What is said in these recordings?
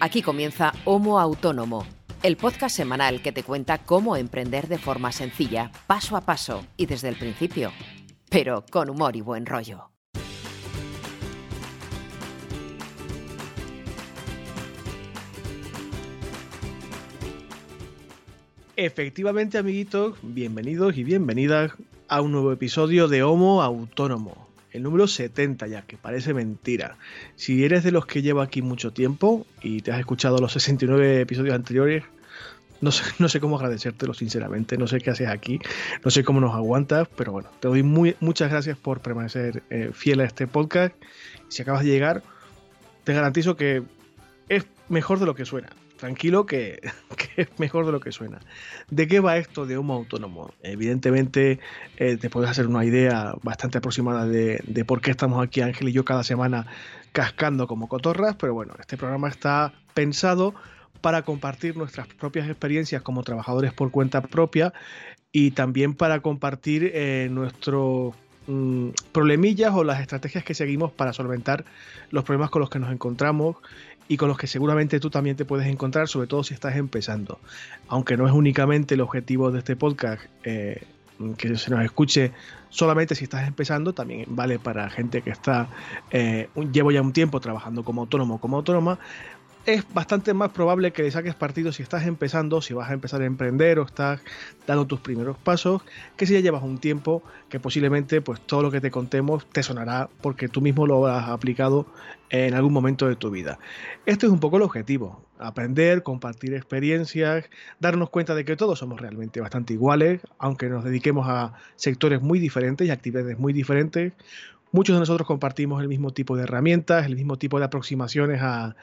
Aquí comienza Homo Autónomo, el podcast semanal que te cuenta cómo emprender de forma sencilla, paso a paso y desde el principio, pero con humor y buen rollo. Efectivamente, amiguitos, bienvenidos y bienvenidas a un nuevo episodio de Homo Autónomo, el número 70 ya, que parece mentira. Si eres de los que lleva aquí mucho tiempo y te has escuchado los 69 episodios anteriores, no sé, no sé cómo agradecértelo, sinceramente. No sé qué haces aquí, no sé cómo nos aguantas, pero bueno, te doy muy, muchas gracias por permanecer eh, fiel a este podcast. Si acabas de llegar, te garantizo que es mejor de lo que suena tranquilo que, es mejor de lo que suena. ¿De qué va esto de Homo Autónomo? Evidentemente eh, te puedes hacer una idea bastante aproximada de, por qué estamos aquí Ángel y yo cada semana cascando como cotorras, pero bueno, este programa está pensado para compartir nuestras propias experiencias como trabajadores por cuenta propia y también para compartir eh, nuestros mm, problemillas o las estrategias que seguimos para solventar los problemas con los que nos encontramos y con los que seguramente tú también te puedes encontrar, sobre todo si estás empezando. Aunque no es únicamente el objetivo de este podcast eh, que se nos escuche solamente si estás empezando, también vale para gente que está, eh, llevo ya un tiempo trabajando como autónomo, como autónoma, es bastante más probable que le saques partido si estás empezando, si vas a empezar a emprender o estás dando tus primeros pasos, que si ya llevas un tiempo, que posiblemente pues todo lo que te contemos te sonará porque tú mismo lo has aplicado en algún momento de tu vida. Este es un poco el objetivo, aprender, compartir experiencias, darnos cuenta de que todos somos realmente bastante iguales, aunque nos dediquemos a sectores muy diferentes y actividades muy diferentes, Muchos de nosotros compartimos el mismo tipo de herramientas, el mismo tipo de aproximaciones a,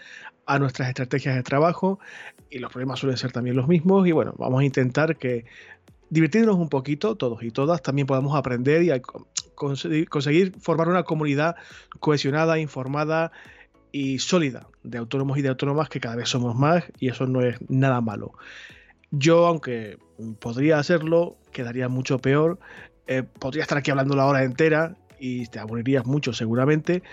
nuestras estrategias de trabajo y los problemas suelen ser también los mismos y bueno, vamos a intentar que divertirnos un poquito todos y todas, también podamos aprender y conseguir formar una comunidad cohesionada, informada y sólida de autónomos y de autónomas que cada vez somos más y eso no es nada malo. Yo, aunque podría hacerlo, quedaría mucho peor. Eh, podría estar aquí hablando la hora entera y te aburrirías mucho seguramente.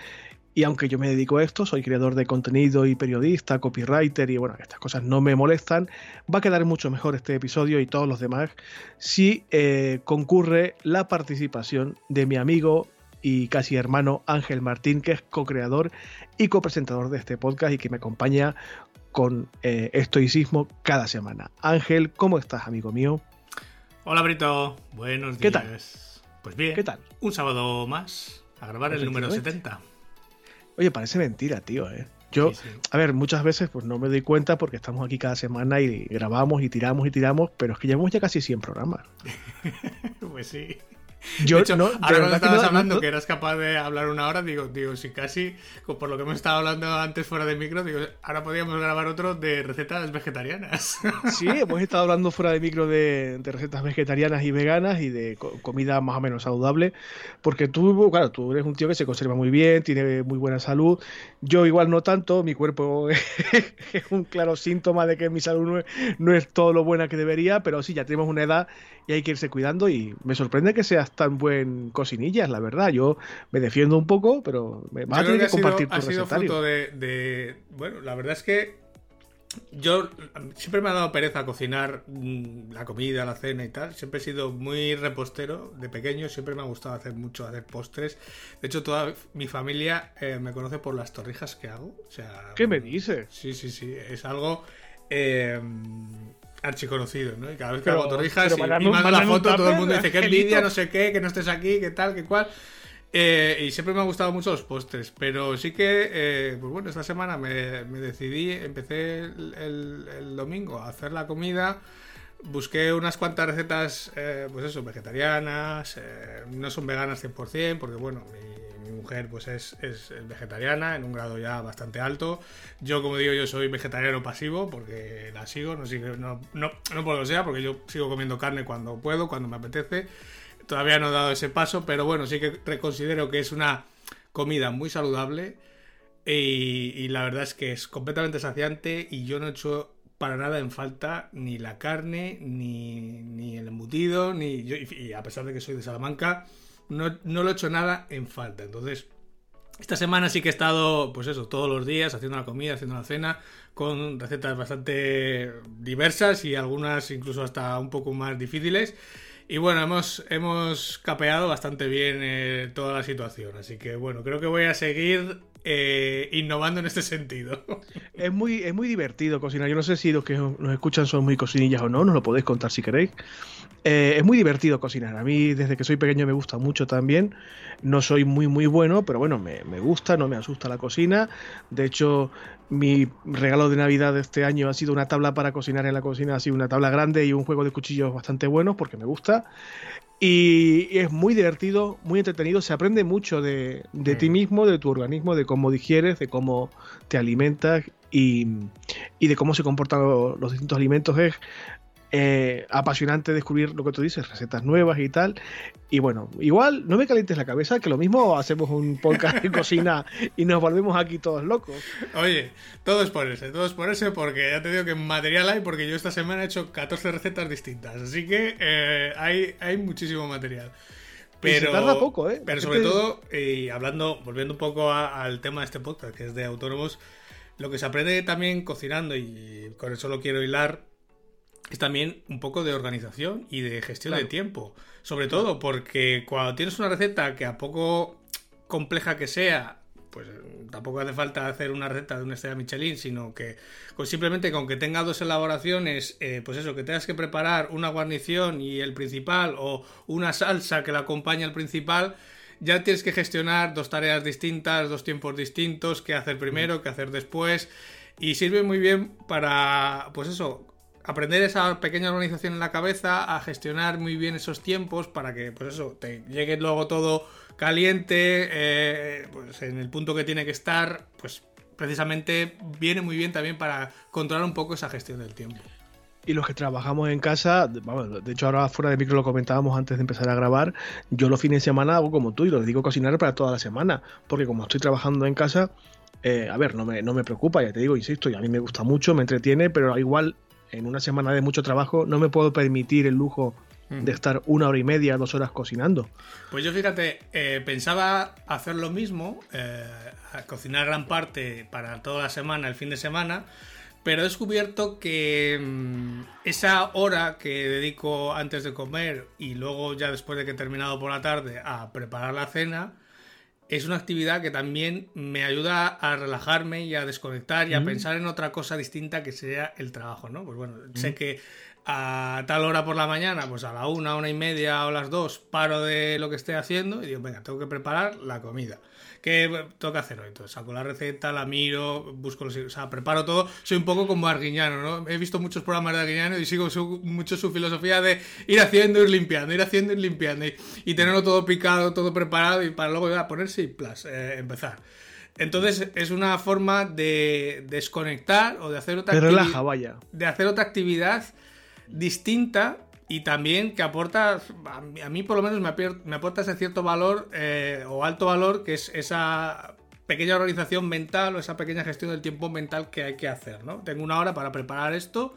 Y aunque yo me dedico a esto, soy creador de contenido y periodista, copywriter y bueno, estas cosas no me molestan, va a quedar mucho mejor este episodio y todos los demás si eh, concurre la participación de mi amigo y casi hermano Ángel Martín, que es co-creador y copresentador de este podcast y que me acompaña con eh, estoicismo cada semana. Ángel, ¿cómo estás, amigo mío? Hola, Brito. Buenos días. ¿Qué tal? Pues bien, ¿qué tal? Un sábado más a grabar el número 70. Oye, parece mentira, tío, ¿eh? Yo, a ver, muchas veces pues no me doy cuenta porque estamos aquí cada semana y grabamos y tiramos y tiramos, pero es que llevamos ya casi 100 programas. pues sí. Yo, no, ahora cuando estabas hablando que eras capaz de hablar una hora, digo, digo, si casi, por lo que hemos estado hablando antes fuera de micro, digo, ahora podríamos grabar otro de recetas vegetarianas. Sí, hemos estado hablando fuera de micro de, recetas vegetarianas y veganas y de comida más o menos saludable, porque tú, claro, tú eres un tío que se conserva muy bien, tiene muy buena salud. Yo igual no tanto, mi cuerpo es un claro síntoma de que mi salud no es, no es todo lo buena que debería, pero sí, ya tenemos una edad y hay que irse cuidando y me sorprende que seas tan buen cocinillas, la verdad. Yo me defiendo un poco, pero me vas a tener que, compartir tu ha sido fruto de, Bueno, la verdad es que yo siempre me ha dado pereza cocinar mm, la comida, la cena y tal. Siempre he sido muy repostero de pequeño. Siempre me ha gustado hacer mucho, hacer postres. De hecho, toda mi familia eh, me conoce por las torrijas que hago. O sea, ¿Qué me dices? Sí, sí, sí. Es algo. Eh, archiconocido, ¿no? Y cada vez que hago torrijas y, y mando la foto, todo el mundo dice que envidia, no sé qué, que no estés aquí, que tal, que cual. Eh, y siempre me han gustado mucho los postres, pero sí que, eh, pues bueno, esta semana me, decidí, empecé el, domingo a hacer la comida, busqué unas cuantas recetas, eh, pues eso, vegetarianas, no son veganas 100%, porque bueno, mi, mujer pues es, vegetariana en un grado ya bastante alto. Yo, como digo, yo soy vegetariano pasivo porque la sigo, no, sigo, no, no, no puedo sea, porque yo sigo comiendo carne cuando puedo, cuando me apetece. Todavía no he dado ese paso, pero bueno, sí que reconsidero que es una comida muy saludable y, la verdad es que es completamente saciante y yo no he hecho para nada en falta ni la carne, ni, ni el embutido, ni y a pesar de que soy de Salamanca, no, no lo he hecho nada en falta. Entonces, Esta semana sí que he estado, pues eso, todos los días haciendo la comida, haciendo la cena, con recetas bastante diversas y algunas incluso hasta un poco más difíciles. Y bueno, hemos, hemos capeado bastante bien eh, toda la situación. Así que bueno, creo que voy a seguir eh, innovando en este sentido. Es muy, es muy divertido cocinar. Yo no sé si los que nos escuchan son muy cocinillas o no, nos lo podéis contar si queréis. Eh, es muy divertido cocinar. A mí desde que soy pequeño me gusta mucho también. No soy muy muy bueno, pero bueno, me, me gusta, no me asusta la cocina. De hecho, mi regalo de Navidad de este año ha sido una tabla para cocinar en la cocina, ha sido una tabla grande y un juego de cuchillos bastante bueno porque me gusta. Y es muy divertido, muy entretenido, se aprende mucho de, ti mismo, de tu organismo, de cómo digieres, de cómo te alimentas y, de cómo se comportan los, distintos alimentos. Es eh, apasionante descubrir lo que tú dices, recetas nuevas y tal. Y bueno, igual no me calientes la cabeza, que lo mismo hacemos un podcast de cocina y nos volvemos aquí todos locos. Oye, todo es por ese, todo es por ese, porque ya te digo que material hay, porque yo esta semana he hecho 14 recetas distintas, así que eh, hay, hay muchísimo material. Pero, poco, ¿eh? Pero sobre todo, y hablando, volviendo un poco al tema de este podcast, que es de autónomos, lo que se aprende también cocinando, y con eso lo quiero hilar, es también un poco de organización y de gestión de tiempo. Sobre todo porque cuando tienes una receta que a poco compleja que sea, pues tampoco hace falta hacer una receta de una estrella Michelin, sino que simplemente con que tenga dos elaboraciones, eh, pues eso, que tengas que preparar una guarnición y el principal o una salsa que la acompaña al principal, ya tienes que gestionar dos tareas distintas, dos tiempos distintos, qué hacer primero, qué hacer después. Y sirve muy bien para, pues eso, aprender esa pequeña organización en la cabeza, a gestionar muy bien esos tiempos para que, pues eso, te llegue luego todo caliente, eh, pues en el punto que tiene que estar, pues precisamente viene muy bien también para controlar un poco esa gestión del tiempo. Y los que trabajamos en casa, de hecho ahora fuera de micro lo comentábamos antes de empezar a grabar, yo los fines de semana hago como tú y lo dedico a cocinar para toda la semana, porque como estoy trabajando en casa, eh, a ver, no me, no me preocupa, ya te digo, insisto, y a mí me gusta mucho, me entretiene, pero igual en una semana de mucho trabajo no me puedo permitir el lujo de estar una hora y media, dos horas cocinando. Pues yo fíjate, eh, pensaba hacer lo mismo, eh, cocinar gran parte para toda la semana, el fin de semana, pero he descubierto que mm, esa hora que dedico antes de comer y luego ya después de que he terminado por la tarde a preparar la cena, es una actividad que también me ayuda a relajarme y a desconectar y a mm. pensar en otra cosa distinta que sea el trabajo, ¿no? Pues bueno, sé mm. que a tal hora por la mañana, pues a la una, una y media o las dos, paro de lo que esté haciendo y digo, venga, tengo que preparar la comida. ¿Qué tengo que hacer hoy? Entonces saco la receta, la miro, busco los... O sea, preparo todo. Soy un poco como Arguiñano, ¿no? He visto muchos programas de Arguiñano y sigo mucho su filosofía de ir haciendo, ir limpiando, ir haciendo, ir limpiando y, tenerlo todo picado, todo preparado y para luego ya ponerse y plus, eh, empezar. Entonces es una forma de desconectar o de hacer otra Te relaja, vaya. De hacer otra actividad distinta y también que aporta, a mí por lo menos me, aporta ese cierto valor eh, o alto valor que es esa pequeña organización mental o esa pequeña gestión del tiempo mental que hay que hacer, ¿no? Tengo una hora para preparar esto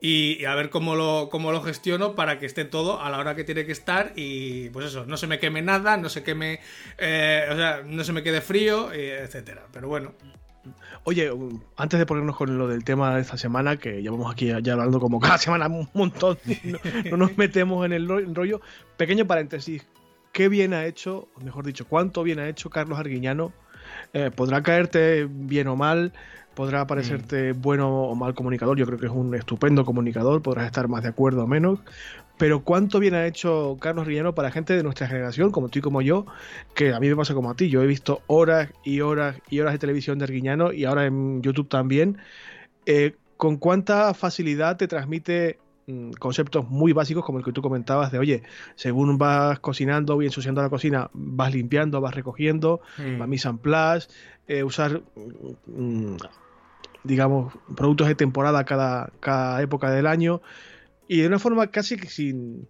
y, a ver cómo lo, cómo lo gestiono para que esté todo a la hora que tiene que estar y pues eso, no se me queme nada, no se queme, eh, o sea, no se me quede frío, eh, etcétera. Pero bueno, Oye, antes de ponernos con lo del tema de esta semana, que llevamos aquí ya hablando como cada semana un montón, no, nos metemos en el rollo. Pequeño paréntesis, ¿qué bien ha hecho, o mejor dicho, cuánto bien ha hecho Carlos Arguiñano? Eh, podrá caerte bien o mal, podrá parecerte mm. bueno o mal comunicador, yo creo que es un estupendo comunicador, podrás estar más de acuerdo o menos, pero cuánto bien ha hecho Carlos Rillano para gente de nuestra generación, como tú y como yo, que a mí me pasa como a ti. Yo he visto horas y horas y horas de televisión de Arguiñano y ahora en YouTube también. Eh, con cuánta facilidad te transmite mm, conceptos muy básicos como el que tú comentabas de, oye, según vas cocinando y ensuciando la cocina, vas limpiando, vas recogiendo, mm. va mise en place, eh, usar, mm, digamos, productos de temporada cada, cada época del año y de una forma casi que sin,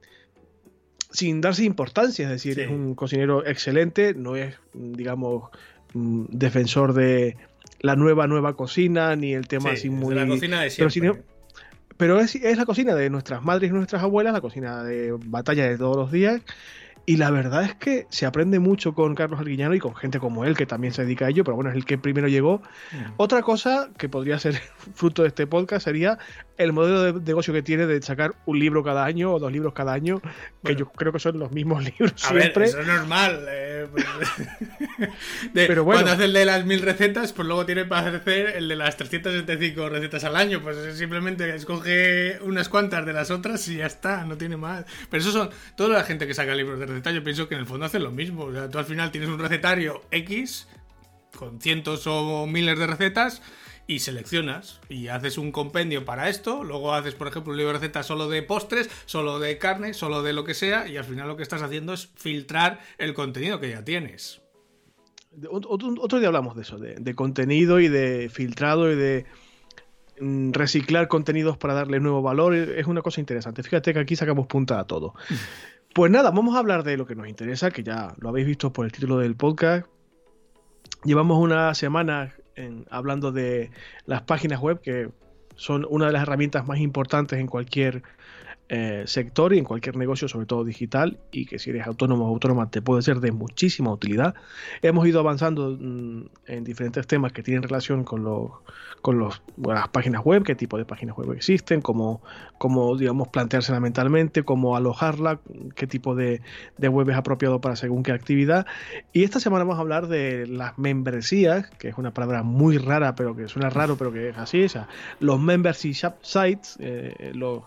sin darse importancia, es decir, es un cocinero excelente, no es, digamos, mm, defensor de la nueva, nueva cocina, ni el tema así muy... la cocina de siempre. Pero, es, es, la cocina de nuestras madres y nuestras abuelas, la cocina de batalla de todos los días, Y la verdad es que se aprende mucho con Carlos Arguiñano y con gente como él, que también se dedica a ello, pero bueno, es el que primero llegó. Mm. Otra cosa que podría ser fruto de este podcast sería el modelo de negocio que tiene de sacar un libro cada año o dos libros cada año, que yo creo que son los mismos libros siempre. eso es normal. Eh, pues, pero bueno. Cuando hace el de las mil recetas, pues luego tiene para hacer el de las 375 recetas al año. Pues simplemente escoge unas cuantas de las otras y ya está, no tiene más. Pero eso son toda la gente que saca libros de recetas. Yo pienso que en el fondo hacen lo mismo. O sea, tú al final tienes un recetario X con cientos o miles de recetas y seleccionas y haces un compendio para esto, luego haces, por ejemplo, un libro de recetas solo de postres, solo de carne, solo de lo que sea, y al final lo que estás haciendo es filtrar el contenido que ya tienes. Otro, día hablamos de eso, de, contenido y de filtrado y de mm, reciclar contenidos para darle nuevo valor. Es una cosa interesante. Fíjate que aquí sacamos punta a todo. Pues nada, vamos a hablar de lo que nos interesa, que ya lo habéis visto por el título del podcast. Llevamos una semana hablando de las páginas web, que son una de las herramientas más importantes en cualquier eh, sector y en cualquier negocio, sobre todo digital, y que si eres autónomo o autónoma te puede ser de muchísima utilidad. Hemos ido avanzando mm, en diferentes temas que tienen relación con, los, con los, las páginas web, qué tipo de páginas web existen, cómo, cómo digamos, planteársela mentalmente, cómo alojarla, qué tipo de, de web es apropiado para según qué actividad. Y esta semana vamos a hablar de las membresías, que es una palabra muy rara, pero que suena raro, pero que es así. O sea, los membership sites, eh, los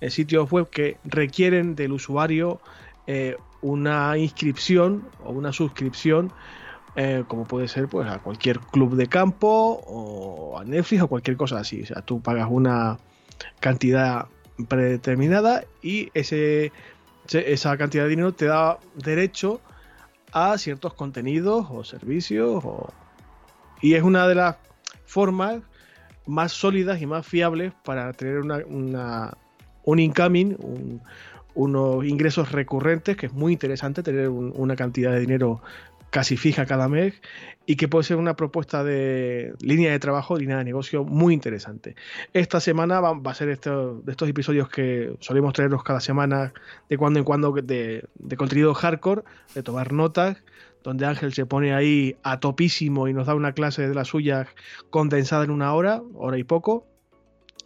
eh, sitios web que requieren del usuario eh, una inscripción o una suscripción eh, como puede ser pues a cualquier club de campo o a Netflix o cualquier cosa así. O sea, tú pagas una cantidad predeterminada y ese, esa cantidad de dinero te da derecho a ciertos contenidos o servicios y es una de las formas más sólidas y más fiables para tener una, un incoming, unos ingresos recurrentes, que es muy interesante tener una cantidad de dinero casi fija cada mes y que puede ser una propuesta de línea de trabajo, línea de negocio muy interesante. Esta semana va, a ser de estos episodios que solemos traeros cada semana, de cuando en cuando, de, de contenido hardcore, de tomar notas, donde Ángel se pone ahí a topísimo y nos da una clase de las suyas condensada en una hora, hora y poco.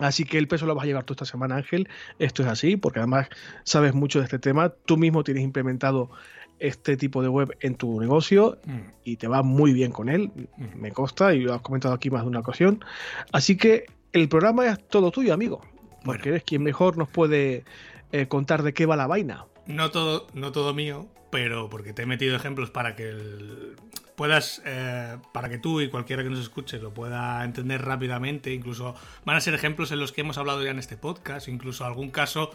Así que el peso lo vas a llevar tú esta semana, Ángel. Esto es así, porque además sabes mucho de este tema. Tú mismo tienes implementado este tipo de web en tu negocio mm. y te va muy bien con él, mm. me consta y lo has comentado aquí más de una ocasión. Así que el programa es todo tuyo, amigo, porque eres quien mejor nos puede eh, contar de qué va la vaina. No todo, no todo mío, pero porque te he metido ejemplos para que puedas, eh, para que tú y cualquiera que nos escuche lo pueda entender rápidamente. Incluso van a ser ejemplos en los que hemos hablado ya en este podcast, incluso algún caso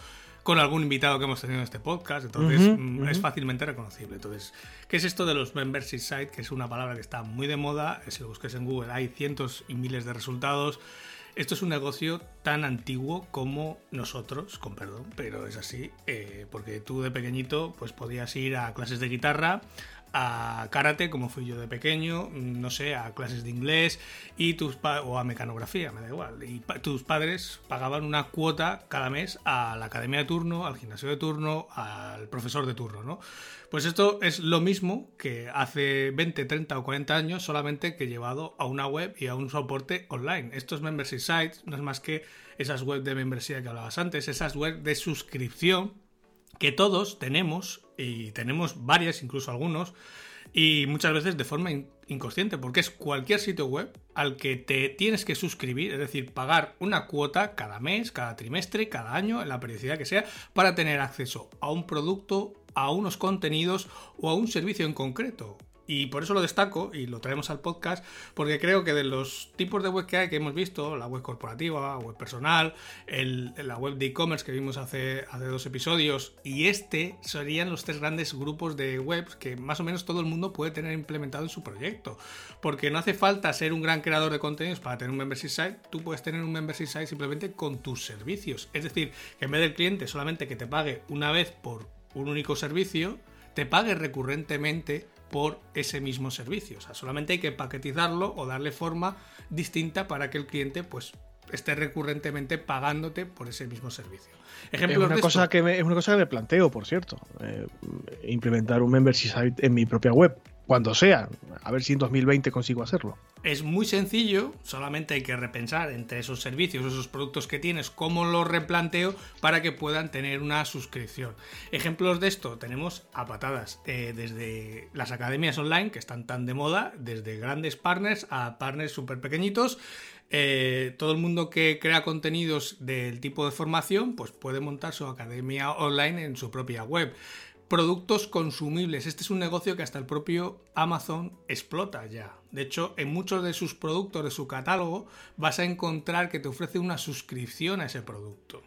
con algún invitado que hemos tenido en este podcast, entonces mm, es fácilmente reconocible. Entonces, ¿qué es esto de los membership site? Que es una palabra que está muy de moda, si lo busques en Google hay cientos y miles de resultados. Esto es un negocio tan antiguo como nosotros, con perdón, pero es así, eh, porque tú de pequeñito pues podías ir a clases de guitarra, a karate, como fui yo de pequeño, no sé, a clases de inglés y tus o a mecanografía, me da igual. Y tus padres pagaban una cuota cada mes a la academia de turno, al gimnasio de turno, al profesor de turno, ¿no? Pues esto es lo mismo que hace 20, 30 o 40 años, solamente que llevado a una web y a un soporte online. Estos membership sites no es más que esas webs de membresía que hablabas antes, esas webs de suscripción que todos tenemos y tenemos varias, incluso algunos, y muchas veces de forma inconsciente, porque es cualquier sitio web al que te tienes que suscribir, es decir, pagar una cuota cada mes, cada trimestre, cada año, en la periodicidad que sea, para tener acceso a un producto, a unos contenidos o a un servicio en concreto. Y por eso lo destaco y lo traemos al podcast, porque creo que de los tipos de web que hay que hemos visto, la web corporativa, web personal, la web de e-commerce que vimos hace, hace dos episodios, y este serían los tres grandes grupos de webs que más o menos todo el mundo puede tener implementado en su proyecto. Porque no hace falta ser un gran creador de contenidos para tener un membership site, tú puedes tener un membership site simplemente con tus servicios. Es decir, que en vez del cliente solamente que te pague una vez por un único servicio, te pague recurrentemente por ese mismo servicio. O sea, solamente hay que paquetizarlo o darle forma distinta para que el cliente pues esté recurrentemente pagándote por ese mismo servicio. es una, cosa que me, es una cosa que me planteo, por cierto, eh, implementar un membership site en mi propia web cuando sea. A ver si en 2020 consigo hacerlo. Es muy sencillo, solamente hay que repensar entre esos servicios, esos productos que tienes, cómo los replanteo para que puedan tener una suscripción. Ejemplos de esto tenemos a patadas, eh, desde las academias online, que están tan de moda, desde grandes partners a partners súper pequeñitos. Eh, todo el mundo que crea contenidos del tipo de formación, pues puede montar su academia online en su propia web productos consumibles. Este es un negocio que hasta el propio Amazon explota ya. De hecho, en muchos de sus productos, de su catálogo, vas a encontrar que te ofrece una suscripción a ese producto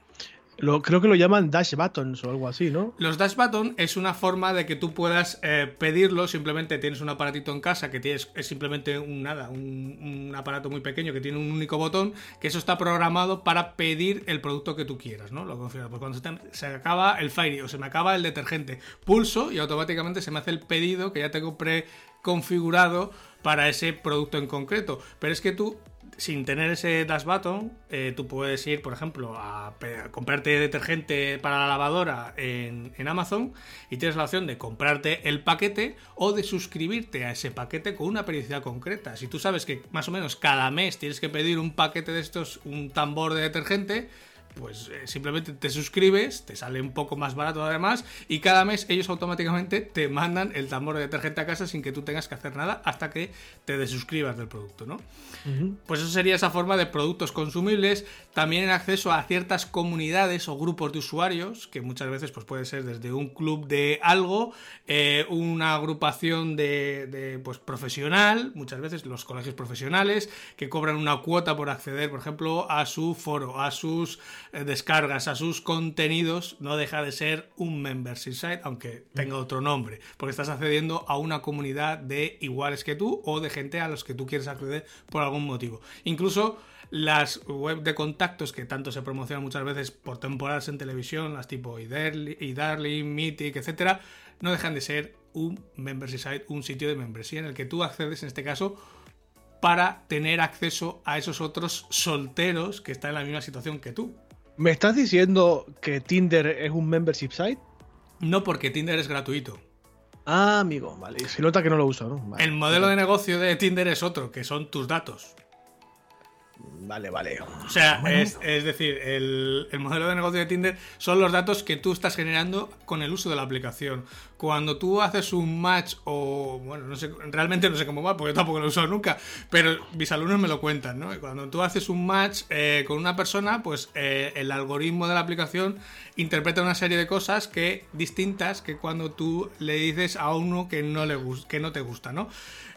creo que lo llaman dash buttons o algo así, ¿no? Los dash buttons es una forma de que tú puedas eh, pedirlo. Simplemente tienes un aparatito en casa que tienes, es simplemente un nada, un, aparato muy pequeño que tiene un único botón, que eso está programado para pedir el producto que tú quieras, ¿no? Lo pues cuando se, acaba el Fairy o se me acaba el detergente, pulso y automáticamente se me hace el pedido que ya tengo preconfigurado para ese producto en concreto. Pero es que tú sin tener ese dash button, eh, tú puedes ir, por ejemplo, a, comprarte detergente para la lavadora en, en, Amazon y tienes la opción de comprarte el paquete o de suscribirte a ese paquete con una periodicidad concreta. Si tú sabes que más o menos cada mes tienes que pedir un paquete de estos, un tambor de detergente, pues eh, simplemente te suscribes, te sale un poco más barato además, y cada mes ellos automáticamente te mandan el tambor de detergente a casa sin que tú tengas que hacer nada hasta que te desuscribas del producto, ¿no? Pues eso sería esa forma de productos consumibles, también acceso a ciertas comunidades o grupos de usuarios, que muchas veces pues puede ser desde un club de algo, eh, una agrupación de, de, pues profesional, muchas veces los colegios profesionales, que cobran una cuota por acceder, por ejemplo, a su foro, a sus descargas a sus contenidos, no deja de ser un membership site, aunque tenga otro nombre, porque estás accediendo a una comunidad de iguales que tú o de gente a los que tú quieres acceder por algún motivo. Incluso las web de contactos que tanto se promocionan muchas veces por temporadas en televisión, las tipo iDarling, Mythic, etcétera, no dejan de ser un membership site, un sitio de membresía en el que tú accedes en este caso para tener acceso a esos otros solteros que están en la misma situación que tú. ¿Me estás diciendo que Tinder es un membership site? No, porque Tinder es gratuito. Ah, amigo, vale. Se nota que no lo uso, ¿no? el modelo de negocio de Tinder es otro, que son tus datos. Vale, vale. O sea, es, decir, el, modelo de negocio de Tinder son los datos que tú estás generando con el uso de la aplicación. Cuando tú haces un match o, bueno, no sé, realmente no sé cómo va, porque yo tampoco lo he usado nunca, pero mis alumnos me lo cuentan, ¿no? Cuando tú haces un match eh, con una persona, pues eh, el algoritmo de la aplicación interpreta una serie de cosas que distintas que cuando tú le dices a uno que no, le, que no te gusta, ¿no?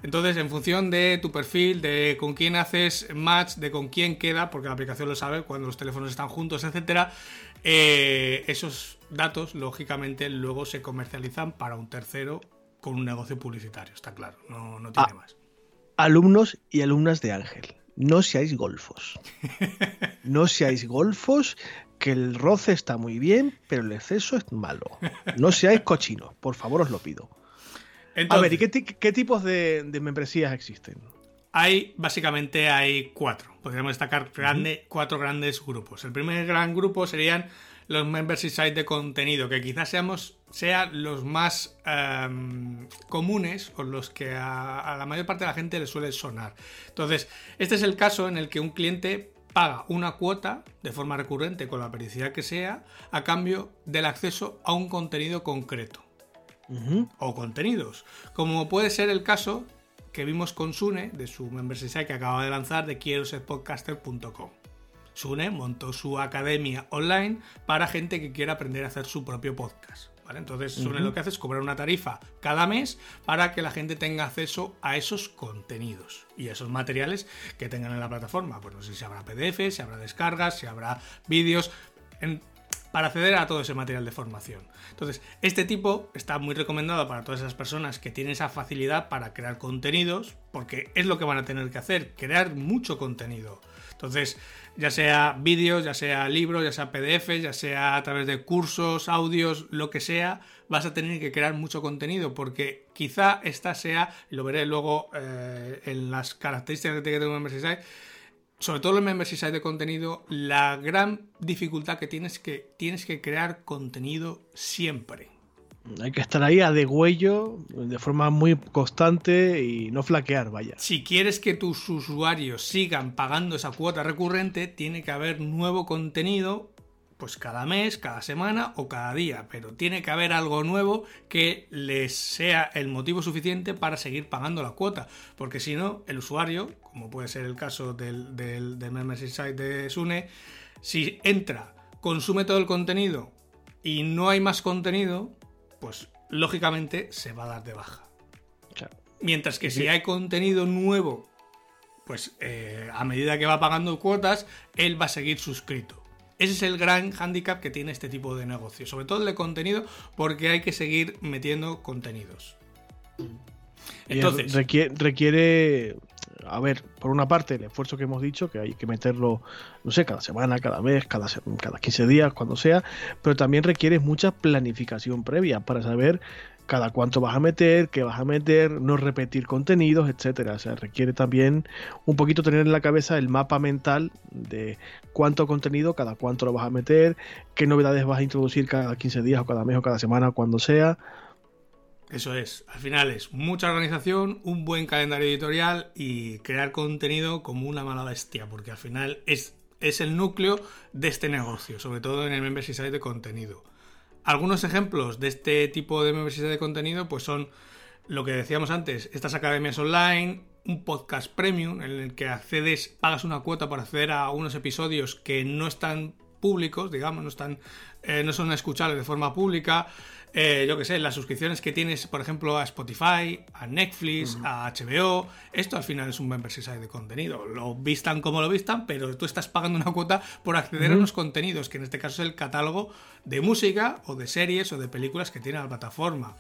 Entonces, en función de tu perfil, de con quién haces match, de con quién queda, porque la aplicación lo sabe cuando los teléfonos están juntos, etcétera, eh, esos datos, lógicamente, luego se comercializan para un tercero con un negocio publicitario, está claro, no, tiene ah, más. Alumnos y alumnas de Ángel, no seáis golfos. No seáis golfos, que el roce está muy bien, pero el exceso es malo. No seáis cochinos, por favor os lo pido a ver, ¿y qué, tipos de, membresías existen? Hay, básicamente, hay cuatro. Podríamos destacar cuatro grandes grupos. El primer gran grupo serían los membership sites de contenido, que quizás seamos, sean los más em, comunes o los que a, la mayor parte de la gente le suele sonar. Entonces, este es el caso en el que un cliente paga una cuota de forma recurrente con la periodicidad que sea a cambio del acceso a un contenido concreto o contenidos. Como puede ser el caso que vimos con Sune de su membership que acaba de lanzar de quiero ser podcaster.com. Sune montó su academia online para gente que quiera aprender a hacer su propio podcast. ¿vale? Entonces, Sune lo que hace es cobrar una tarifa cada mes para que la gente tenga acceso a esos contenidos y a esos materiales que tengan en la plataforma. Pues no sé si habrá PDF, si habrá descargas, si habrá vídeos. En para acceder a todo ese material de formación. Entonces, este tipo está muy recomendado para todas esas personas que tienen esa facilidad para crear contenidos, porque es lo que van a tener que hacer, crear mucho contenido. Entonces, ya sea vídeos, ya sea libros, ya sea PDF, ya sea a través de cursos, audios, lo que sea, vas a tener que crear mucho contenido, porque quizá esta sea, lo veré luego eh, en las características que tiene un Membership sobre todo en membership site de contenido, la gran dificultad que tienes es que tienes que crear contenido siempre. Hay que estar ahí a degüello de forma muy constante y no flaquear, vaya. Si quieres que tus usuarios sigan pagando esa cuota recurrente, tiene que haber nuevo contenido pues cada mes, cada semana o cada día, pero tiene que haber algo nuevo que les sea el motivo suficiente para seguir pagando la cuota, porque si no, el usuario, como puede ser el caso del, del, membership site de Sune, si entra, consume todo el contenido y no hay más contenido, pues lógicamente se va a dar de baja. Mientras que si hay contenido nuevo, pues eh, a medida que va pagando cuotas, él va a seguir suscrito. Ese es el gran hándicap que tiene este tipo de negocio, sobre todo el de contenido, porque hay que seguir metiendo contenidos. Entonces, requiere, a ver, por una parte, el esfuerzo que hemos dicho, que hay que meterlo, no sé, cada semana, cada mes, cada, cada 15 días, cuando sea, pero también requiere mucha planificación previa para saber cada cuánto vas a meter, qué vas a meter, no repetir contenidos, etcétera. O sea, requiere también un poquito tener en la cabeza el mapa mental de cuánto contenido, cada cuánto lo vas a meter, qué novedades vas a introducir cada 15 días o cada mes o cada semana, cuando sea. Eso es, al final es mucha organización, un buen calendario editorial y crear contenido como una mala bestia, porque al final es, es el núcleo de este negocio, sobre todo en el membership site de contenido. Algunos ejemplos de este tipo de membresía de contenido pues son lo que decíamos antes, estas academias online, un podcast premium en el que accedes, pagas una cuota para acceder a unos episodios que no están públicos, digamos, no están, eh, no son escuchables de forma pública. Eh, yo que sé, las suscripciones que tienes, por ejemplo, a Spotify, a Netflix, a HBO, esto al final es un membership de contenido. Lo vistan como lo vistan, pero tú estás pagando una cuota por acceder a unos contenidos, que en este caso es el catálogo de música o de series o de películas que tiene la plataforma.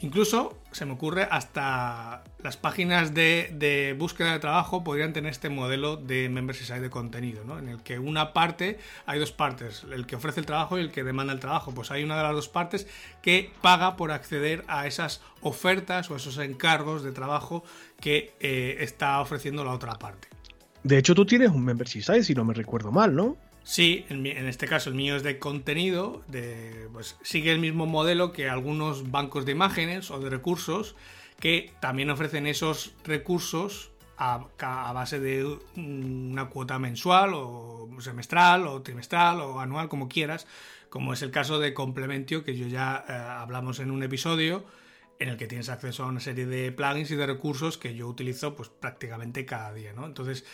Incluso se me ocurre hasta las páginas de, búsqueda de trabajo podrían tener este modelo de membership site de contenido, ¿no? en el que una parte, hay dos partes, el que ofrece el trabajo y el que demanda el trabajo. Pues hay una de las dos partes que paga por acceder a esas ofertas o esos encargos de trabajo que eh, está ofreciendo la otra parte. De hecho, tú tienes un membership site, si no me recuerdo mal, ¿no? Sí, en, este caso el mío es de contenido, pues sigue el mismo modelo que algunos bancos de imágenes o de recursos que también ofrecen esos recursos a, base de una cuota mensual o semestral o trimestral o anual, como quieras, como es el caso de Complementio, que yo ya eh, hablamos en un episodio en el que tienes acceso a una serie de plugins y de recursos que yo utilizo pues prácticamente cada día, ¿no? Entonces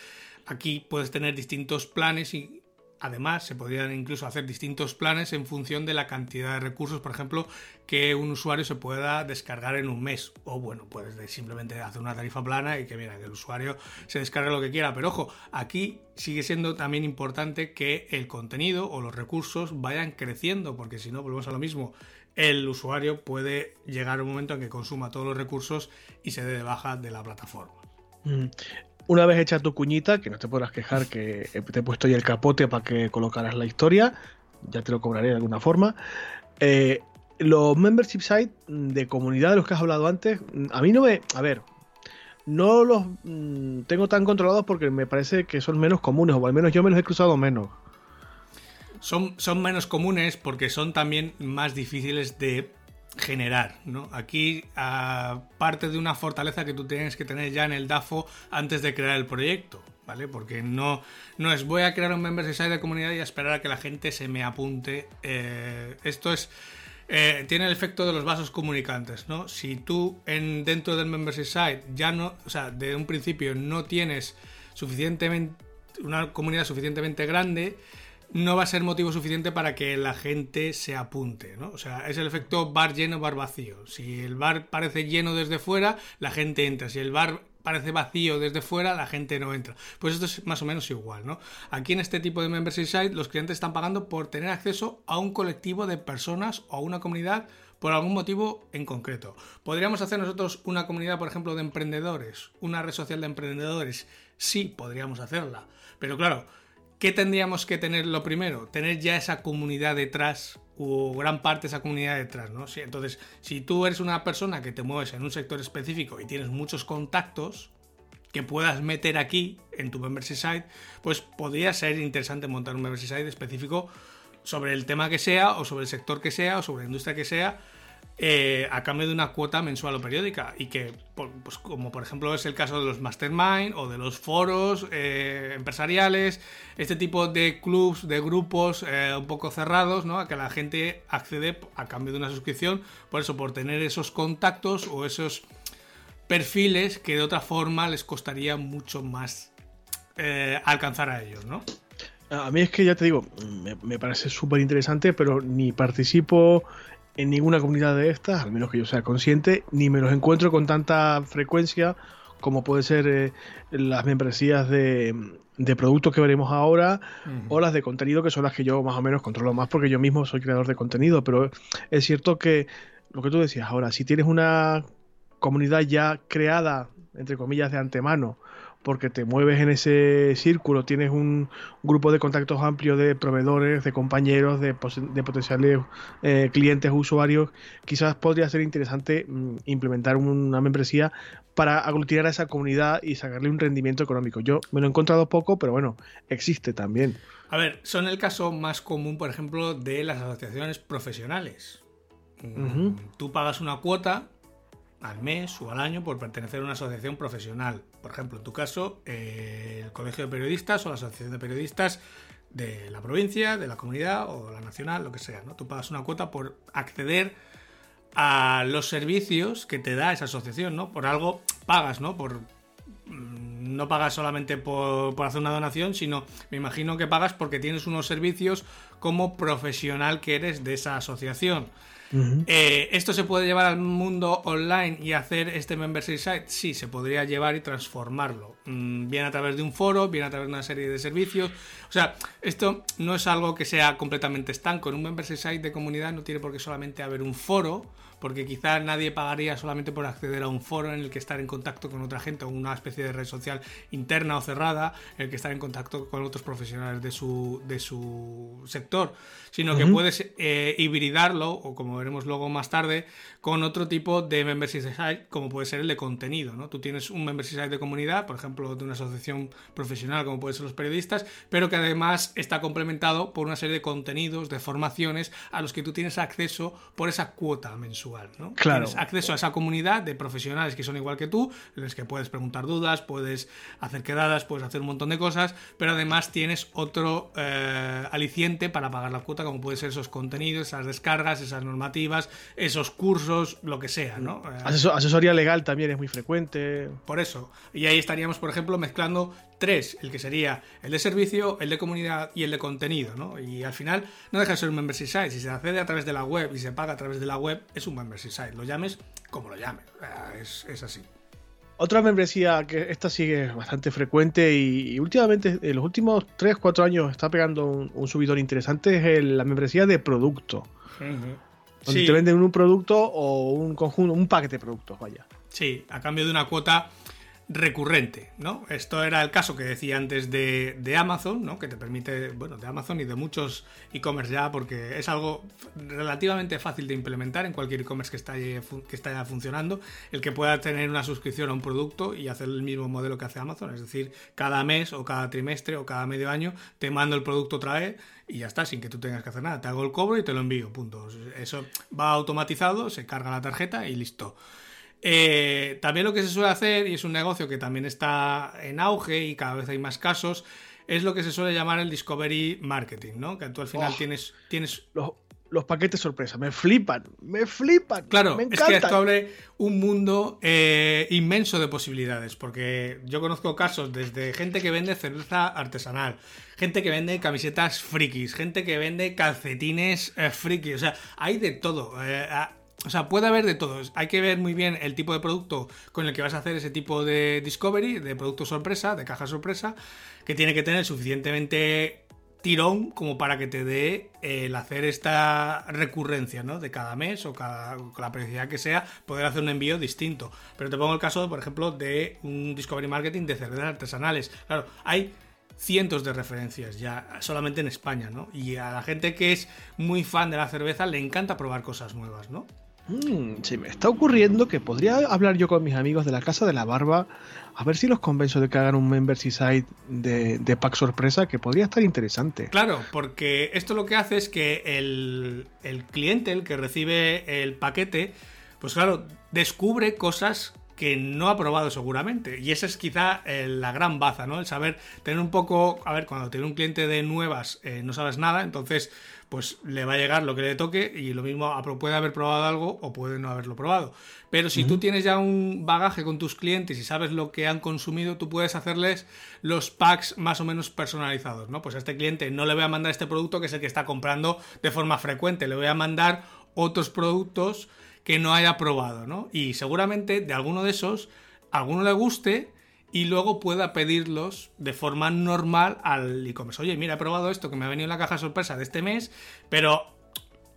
aquí puedes tener distintos planes y Además, se podrían incluso hacer distintos planes en función de la cantidad de recursos, por ejemplo, que un usuario se pueda descargar en un mes. O bueno, puedes simplemente hacer una tarifa plana y que mira, que el usuario se descargue lo que quiera. Pero ojo, aquí sigue siendo también importante que el contenido o los recursos vayan creciendo, porque si no, volvemos a lo mismo. El usuario puede llegar a un momento en que consuma todos los recursos y se dé de baja de la plataforma. Una vez hecha tu cuñita, que no te podrás quejar que te he puesto ya el capote para que colocaras la historia, ya te lo cobraré de alguna forma. Eh, los membership sites de comunidad de los que has hablado antes, a mí no me. A ver, no los mm, tengo tan controlados porque me parece que son menos comunes, o al menos yo me los he cruzado menos. Son, son menos comunes porque son también más difíciles de generar, ¿no? Aquí parte de una fortaleza que tú tienes que tener ya en el DAFO antes de crear el proyecto, ¿vale? Porque no, no es voy a crear un membership site de comunidad y a esperar a que la gente se me apunte. Eh, esto es eh, tiene el efecto de los vasos comunicantes, ¿no? Si tú en, dentro del membership site ya no, o sea, de un principio no tienes suficientemente una comunidad suficientemente grande, no va a ser motivo suficiente para que la gente se apunte, ¿no? O sea, es el efecto bar lleno, bar vacío. Si el bar parece lleno desde fuera, la gente entra. Si el bar parece vacío desde fuera, la gente no entra. Pues esto es más o menos igual, ¿no? Aquí en este tipo de membership site, los clientes están pagando por tener acceso a un colectivo de personas o a una comunidad por algún motivo en concreto. ¿Podríamos hacer nosotros una comunidad, por ejemplo, de emprendedores? ¿Una red social de emprendedores? Sí, podríamos hacerla. Pero claro, ¿Qué tendríamos que tener lo primero? Tener ya esa comunidad detrás o gran parte de esa comunidad detrás, ¿no? entonces, si tú eres una persona que te mueves en un sector específico y tienes muchos contactos, que puedas meter aquí en tu membership site, pues podría ser interesante montar un membership site específico sobre el tema que sea, o sobre el sector que sea, o sobre la industria que sea, eh, a cambio de una cuota mensual o periódica. Y que, pues, como por ejemplo es el caso de los mastermind o de los foros eh, empresariales, este tipo de clubs, de grupos eh, un poco cerrados, ¿no? A que la gente accede a cambio de una suscripción, por eso, por tener esos contactos o esos perfiles que de otra forma les costaría mucho más alcanzar a ellos, ¿no? A mí es que ya te digo, me, me parece súper interesante, pero ni participo en ninguna comunidad de estas, al menos que yo sea consciente, ni me los encuentro con tanta frecuencia como puede ser eh, las membresías de, de, productos que veremos ahora o las de contenido que son las que yo más o menos controlo más porque yo mismo soy creador de contenido, pero es cierto que lo que tú decías ahora, si tienes una comunidad ya creada, entre comillas, de antemano, porque te mueves en ese círculo, tienes un grupo de contactos amplio de proveedores, de compañeros, de, potenciales eh, clientes, usuarios, quizás podría ser interesante mm, implementar una membresía para aglutinar a esa comunidad y sacarle un rendimiento económico. Yo me lo he encontrado poco, pero bueno, existe también. A ver, son el caso más común, por ejemplo, de las asociaciones profesionales. Mm, tú pagas una cuota al mes o al año por pertenecer a una asociación profesional. Por ejemplo, en tu caso, eh, el Colegio de Periodistas o la Asociación de Periodistas de la provincia, de la comunidad o la nacional, lo que sea. ¿no? Tú pagas una cuota por acceder a los servicios que te da esa asociación, ¿no? Por algo pagas, ¿no? Por mm, no pagas solamente por, por, hacer una donación, sino me imagino que pagas porque tienes unos servicios como profesional que eres de esa asociación. Eh, ¿Esto se puede llevar al mundo online y hacer este membership site? Sí, se podría llevar y transformarlo. Mm, bien a través de un foro, bien a través de una serie de servicios. O sea, esto no es algo que sea completamente estanco. En un membership site de comunidad no tiene por qué solamente haber un foro porque quizás nadie pagaría solamente por acceder a un foro en el que estar en contacto con otra gente o una especie de red social interna o cerrada en el que estar en contacto con otros profesionales de su, de su sector, sino que puedes eh, hibridarlo, o como veremos luego más tarde, con otro tipo de membership site, como puede ser el de contenido. ¿no? Tú tienes un membership site de comunidad, por ejemplo, de una asociación profesional, como pueden ser los periodistas, pero que además está complementado por una serie de contenidos, de formaciones a los que tú tienes acceso por esa cuota mensual. Claro. Tienes acceso a esa comunidad de profesionales que son igual que tú, en los que puedes preguntar dudas, puedes hacer quedadas, puedes hacer un montón de cosas, pero además tienes otro eh, aliciente para pagar la cuota, como pueden ser esos contenidos, esas descargas, esas normativas, esos cursos, lo que sea, ¿no? Eh, asesoría legal también es muy frecuente. Por eso. Y ahí estaríamos, por ejemplo, mezclando tres, el que sería el de servicio, el de comunidad y el de contenido, ¿no? Y al final no deja de ser un membership site. Si se accede a través de la web y se paga a través de la web, es un membership site. Lo llames como lo llames. Es, así. Otra membresía que esta sigue bastante frecuente y, últimamente, en los últimos 3-4 años, está pegando un, subidor interesante es la membresía de producto. Donde te venden un producto o un conjunto, un paquete de productos, vaya. Sí, a cambio de una cuota recurrente, ¿no? Esto era el caso que decía antes de, Amazon, ¿no? Que te permite, bueno, de Amazon y de muchos e-commerce ya, porque es algo relativamente fácil de implementar en cualquier e-commerce que está, que funcionando, el que pueda tener una suscripción a un producto y hacer el mismo modelo que hace Amazon, es decir, cada mes o cada trimestre o cada medio año te mando el producto otra vez y ya está, sin que tú tengas que hacer nada, te hago el cobro y te lo envío, punto. Eso va automatizado, se carga la tarjeta y listo. Eh, también lo que se suele hacer, y es un negocio que también está en auge y cada vez hay más casos, es lo que se suele llamar el discovery marketing, ¿no? Que tú al final oh. tienes, tienes... Los, paquetes sorpresa, me flipan, me flipan. Claro, me es que esto abre un mundo eh, inmenso de posibilidades, porque yo conozco casos desde gente que vende cerveza artesanal, gente que vende camisetas frikis, gente que vende calcetines eh, frikis, o sea, hay de todo. O sea, puede haber de todo. Hay que ver muy bien el tipo de producto con el que vas a hacer ese tipo de discovery, de producto sorpresa, de caja sorpresa, que tiene que tener suficientemente tirón como para que te dé el hacer esta recurrencia, ¿no? De cada mes o cada, con la periodicidad que sea, poder hacer un envío distinto. Pero te pongo el caso, por ejemplo, de un discovery marketing de cervezas artesanales. Claro, hay cientos de referencias ya solamente en España, ¿no? Y a la gente que es muy fan de la cerveza le encanta probar cosas nuevas, ¿no? Mm, se me está ocurriendo que podría hablar yo con mis amigos de la Casa de la Barba a ver si los convenzo de que hagan un membership site de, de pack sorpresa que podría estar interesante. Claro, porque esto lo que hace es que el, el cliente, el que recibe el paquete, pues claro, descubre cosas que no ha probado seguramente. Y esa es quizá eh, la gran baza, ¿no? El saber tener un poco, a ver, cuando tiene un cliente de nuevas eh, no sabes nada, entonces pues le va a llegar lo que le toque y lo mismo puede haber probado algo o puede no haberlo probado. Pero si tú tienes ya un bagaje con tus clientes y sabes lo que han consumido, tú puedes hacerles los packs más o menos personalizados, ¿no? Pues a este cliente no le voy a mandar este producto que es el que está comprando de forma frecuente, le voy a mandar otros productos que no haya probado, ¿no? Y seguramente de alguno de esos, alguno le guste y luego pueda pedirlos de forma normal al e-commerce. Oye, mira, he probado esto que me ha venido en la caja sorpresa de este mes, pero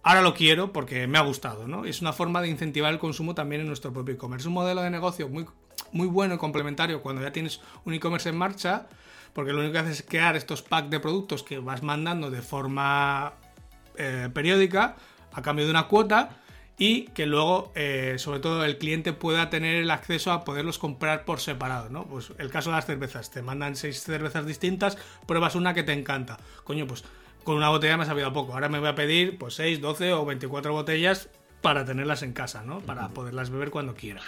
ahora lo quiero porque me ha gustado, ¿no? Es una forma de incentivar el consumo también en nuestro propio e-commerce. Un modelo de negocio muy, muy bueno y complementario cuando ya tienes un e-commerce en marcha, porque lo único que haces es crear estos packs de productos que vas mandando de forma eh, periódica a cambio de una cuota y que luego, eh, sobre todo, el cliente pueda tener el acceso a poderlos comprar por separado, ¿no? Pues el caso de las cervezas, te mandan seis cervezas distintas, pruebas una que te encanta. Coño, pues con una botella me ha sabido poco. Ahora me voy a pedir pues 6, 12 o 24 botellas para tenerlas en casa, ¿no? Para poderlas beber cuando quiera.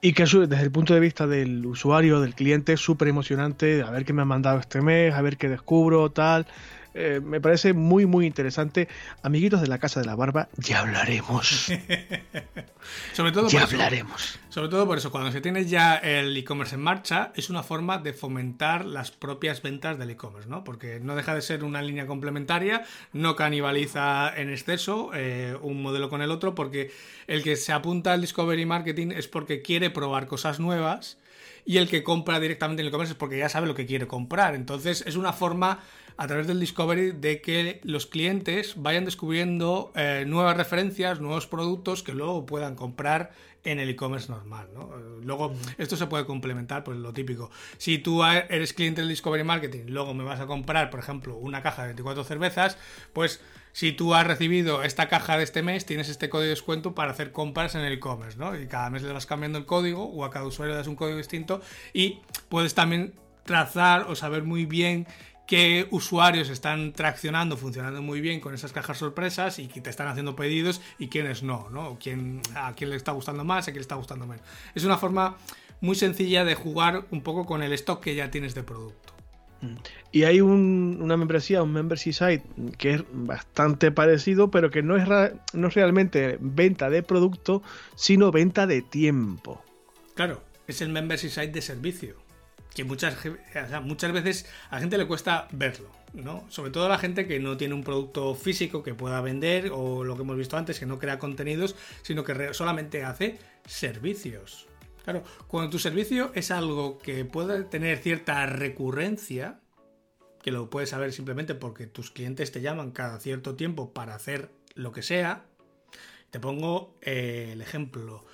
Y que desde el punto de vista del usuario, del cliente, es súper emocionante, a ver qué me han mandado este mes, a ver qué descubro, tal. Eh, me parece muy, muy interesante. Amiguitos de la Casa de la Barba, ya hablaremos. sobre todo ya hablaremos. sobre todo por eso, cuando se tiene ya el e-commerce en marcha, es una forma de fomentar las propias ventas del e-commerce, ¿no? Porque no deja de ser una línea complementaria, no canibaliza en exceso eh, un modelo con el otro, porque el que se apunta al Discovery Marketing es porque quiere probar cosas nuevas y el que compra directamente en el e-commerce es porque ya sabe lo que quiere comprar. Entonces es una forma a través del Discovery de que los clientes vayan descubriendo eh, nuevas referencias, nuevos productos que luego puedan comprar en el e-commerce normal. ¿no? Luego, esto se puede complementar, pues lo típico. Si tú eres cliente del Discovery Marketing, luego me vas a comprar, por ejemplo, una caja de 24 cervezas, pues si tú has recibido esta caja de este mes, tienes este código de descuento para hacer compras en el e-commerce, ¿no? Y cada mes le vas cambiando el código o a cada usuario le das un código distinto y puedes también trazar o saber muy bien qué usuarios están traccionando, funcionando muy bien con esas cajas sorpresas y que te están haciendo pedidos y quiénes no, ¿no? Quién, a quién le está gustando más, a quién le está gustando menos. Es una forma muy sencilla de jugar un poco con el stock que ya tienes de producto. Mm. Y hay una membresía, un membership site que es bastante parecido, pero que no es, no es realmente venta de producto, sino venta de tiempo. Claro, es el membership site de servicio que muchas, muchas veces a la gente le cuesta verlo, ¿no? Sobre todo a la gente que no tiene un producto físico que pueda vender o lo que hemos visto antes, que no crea contenidos, sino que solamente hace servicios. Claro, cuando tu servicio es algo que puede tener cierta recurrencia, que lo puedes saber simplemente porque tus clientes te llaman cada cierto tiempo para hacer lo que sea, te pongo eh, el ejemplo.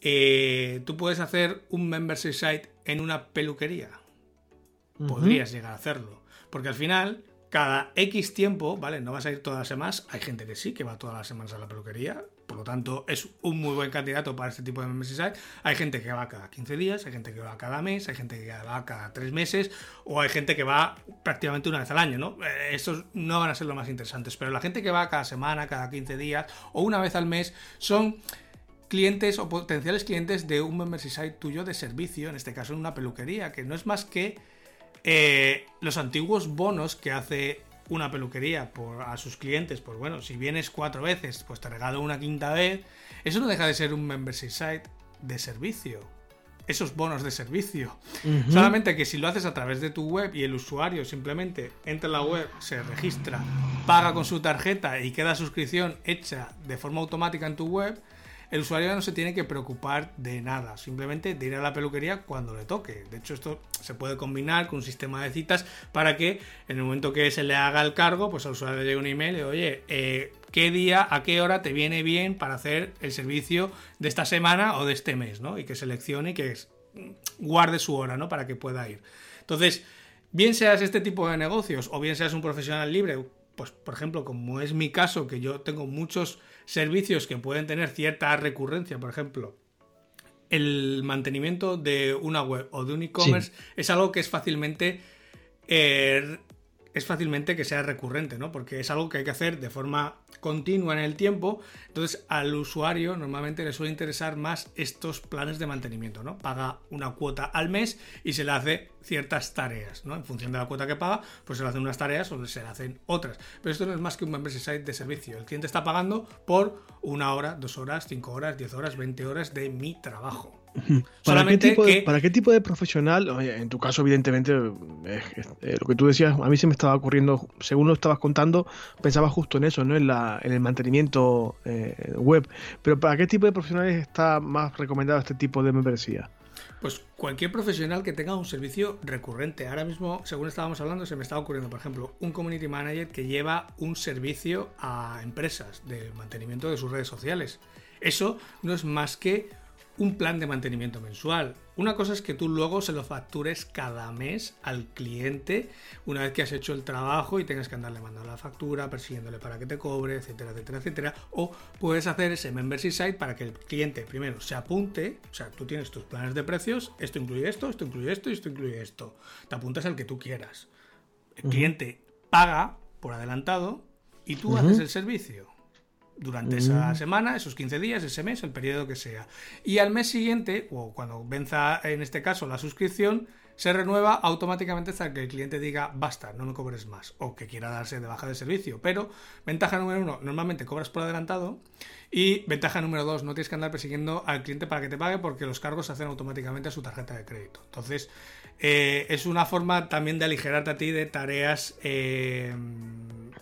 Eh, tú puedes hacer un membership site en una peluquería. Podrías llegar a hacerlo. Porque al final, cada X tiempo, ¿vale? No vas a ir todas las semanas. Hay gente que sí, que va todas las semanas a la peluquería. Por lo tanto, es un muy buen candidato para este tipo de membership site. Hay gente que va cada 15 días, hay gente que va cada mes, hay gente que va cada 3 meses, o hay gente que va prácticamente una vez al año, ¿no? Eh, estos no van a ser los más interesantes. Pero la gente que va cada semana, cada 15 días, o una vez al mes, son clientes o potenciales clientes de un membership site tuyo de servicio, en este caso en una peluquería, que no es más que eh, los antiguos bonos que hace una peluquería por, a sus clientes, pues bueno, si vienes cuatro veces, pues te regalo una quinta vez, eso no deja de ser un membership site de servicio. Esos bonos de servicio. Solamente que si lo haces a través de tu web y el usuario simplemente entra en la web, se registra, paga con su tarjeta y queda suscripción hecha de forma automática en tu web, el usuario no se tiene que preocupar de nada, simplemente de ir a la peluquería cuando le toque. De hecho, esto se puede combinar con un sistema de citas para que en el momento que se le haga el cargo, pues al usuario le llegue un email y oye, eh, ¿qué día, a qué hora te viene bien para hacer el servicio de esta semana o de este mes, ¿no? Y que seleccione y que guarde su hora, ¿no? Para que pueda ir. Entonces, bien seas este tipo de negocios o bien seas un profesional libre, pues por ejemplo, como es mi caso, que yo tengo muchos servicios que pueden tener cierta recurrencia, por ejemplo, el mantenimiento de una web o de un e-commerce es algo que es fácilmente eh, es fácilmente que sea recurrente, ¿no? Porque es algo que hay que hacer de forma continua en el tiempo. Entonces, al usuario normalmente le suele interesar más estos planes de mantenimiento, ¿no? Paga una cuota al mes y se le hace ciertas tareas, ¿no? En función de la cuota que paga, pues se le hacen unas tareas o se le hacen otras. Pero esto no es más que un membership site de servicio. El cliente está pagando por una hora, dos horas, cinco horas, diez horas, veinte horas de mi trabajo. ¿Para qué, tipo de, ¿Para qué tipo de profesional? en tu caso, evidentemente, eh, eh, lo que tú decías, a mí se me estaba ocurriendo, según lo estabas contando, pensaba justo en eso, ¿no? En, la, en el mantenimiento eh, web. Pero ¿para qué tipo de profesionales está más recomendado este tipo de membresía? Pues cualquier profesional que tenga un servicio recurrente. Ahora mismo, según estábamos hablando, se me está ocurriendo, por ejemplo, un community manager que lleva un servicio a empresas de mantenimiento de sus redes sociales. Eso no es más que un plan de mantenimiento mensual. Una cosa es que tú luego se lo factures cada mes al cliente una vez que has hecho el trabajo y tengas que andarle mandando la factura, persiguiéndole para que te cobre, etcétera, etcétera, etcétera. O puedes hacer ese membership site para que el cliente primero se apunte, o sea, tú tienes tus planes de precios, esto incluye esto, esto incluye esto y esto incluye esto. Te apuntas al que tú quieras. El cliente paga por adelantado y tú haces el servicio durante esa mm. semana, esos 15 días, ese mes, el periodo que sea. Y al mes siguiente, o cuando venza en este caso la suscripción, se renueva automáticamente hasta que el cliente diga basta, no me cobres más, o que quiera darse de baja de servicio. Pero ventaja número uno, normalmente cobras por adelantado. Y ventaja número dos, no tienes que andar persiguiendo al cliente para que te pague porque los cargos se hacen automáticamente a su tarjeta de crédito. Entonces, eh, es una forma también de aligerarte a ti de tareas. Eh,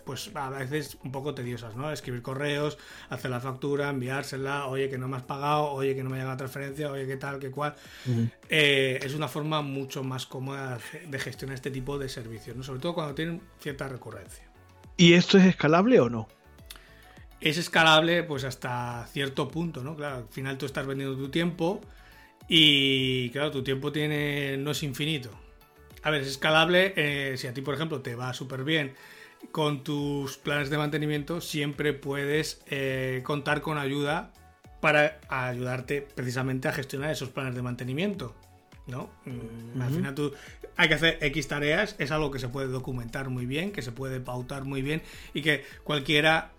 pues a veces un poco tediosas, ¿no? Escribir correos, hacer la factura, enviársela, oye que no me has pagado, oye que no me ha llegado la transferencia, oye que tal, que cual. Eh, es una forma mucho más cómoda de gestionar este tipo de servicios, ¿no? Sobre todo cuando tienen cierta recurrencia. ¿Y esto es escalable o no? Es escalable pues hasta cierto punto, ¿no? Claro, al final tú estás vendiendo tu tiempo y claro, tu tiempo tiene no es infinito. A ver, es escalable eh, si a ti, por ejemplo, te va súper bien con tus planes de mantenimiento siempre puedes eh, contar con ayuda para ayudarte precisamente a gestionar esos planes de mantenimiento. ¿no? Mm, al final tú hay que hacer X tareas, es algo que se puede documentar muy bien, que se puede pautar muy bien y que cualquiera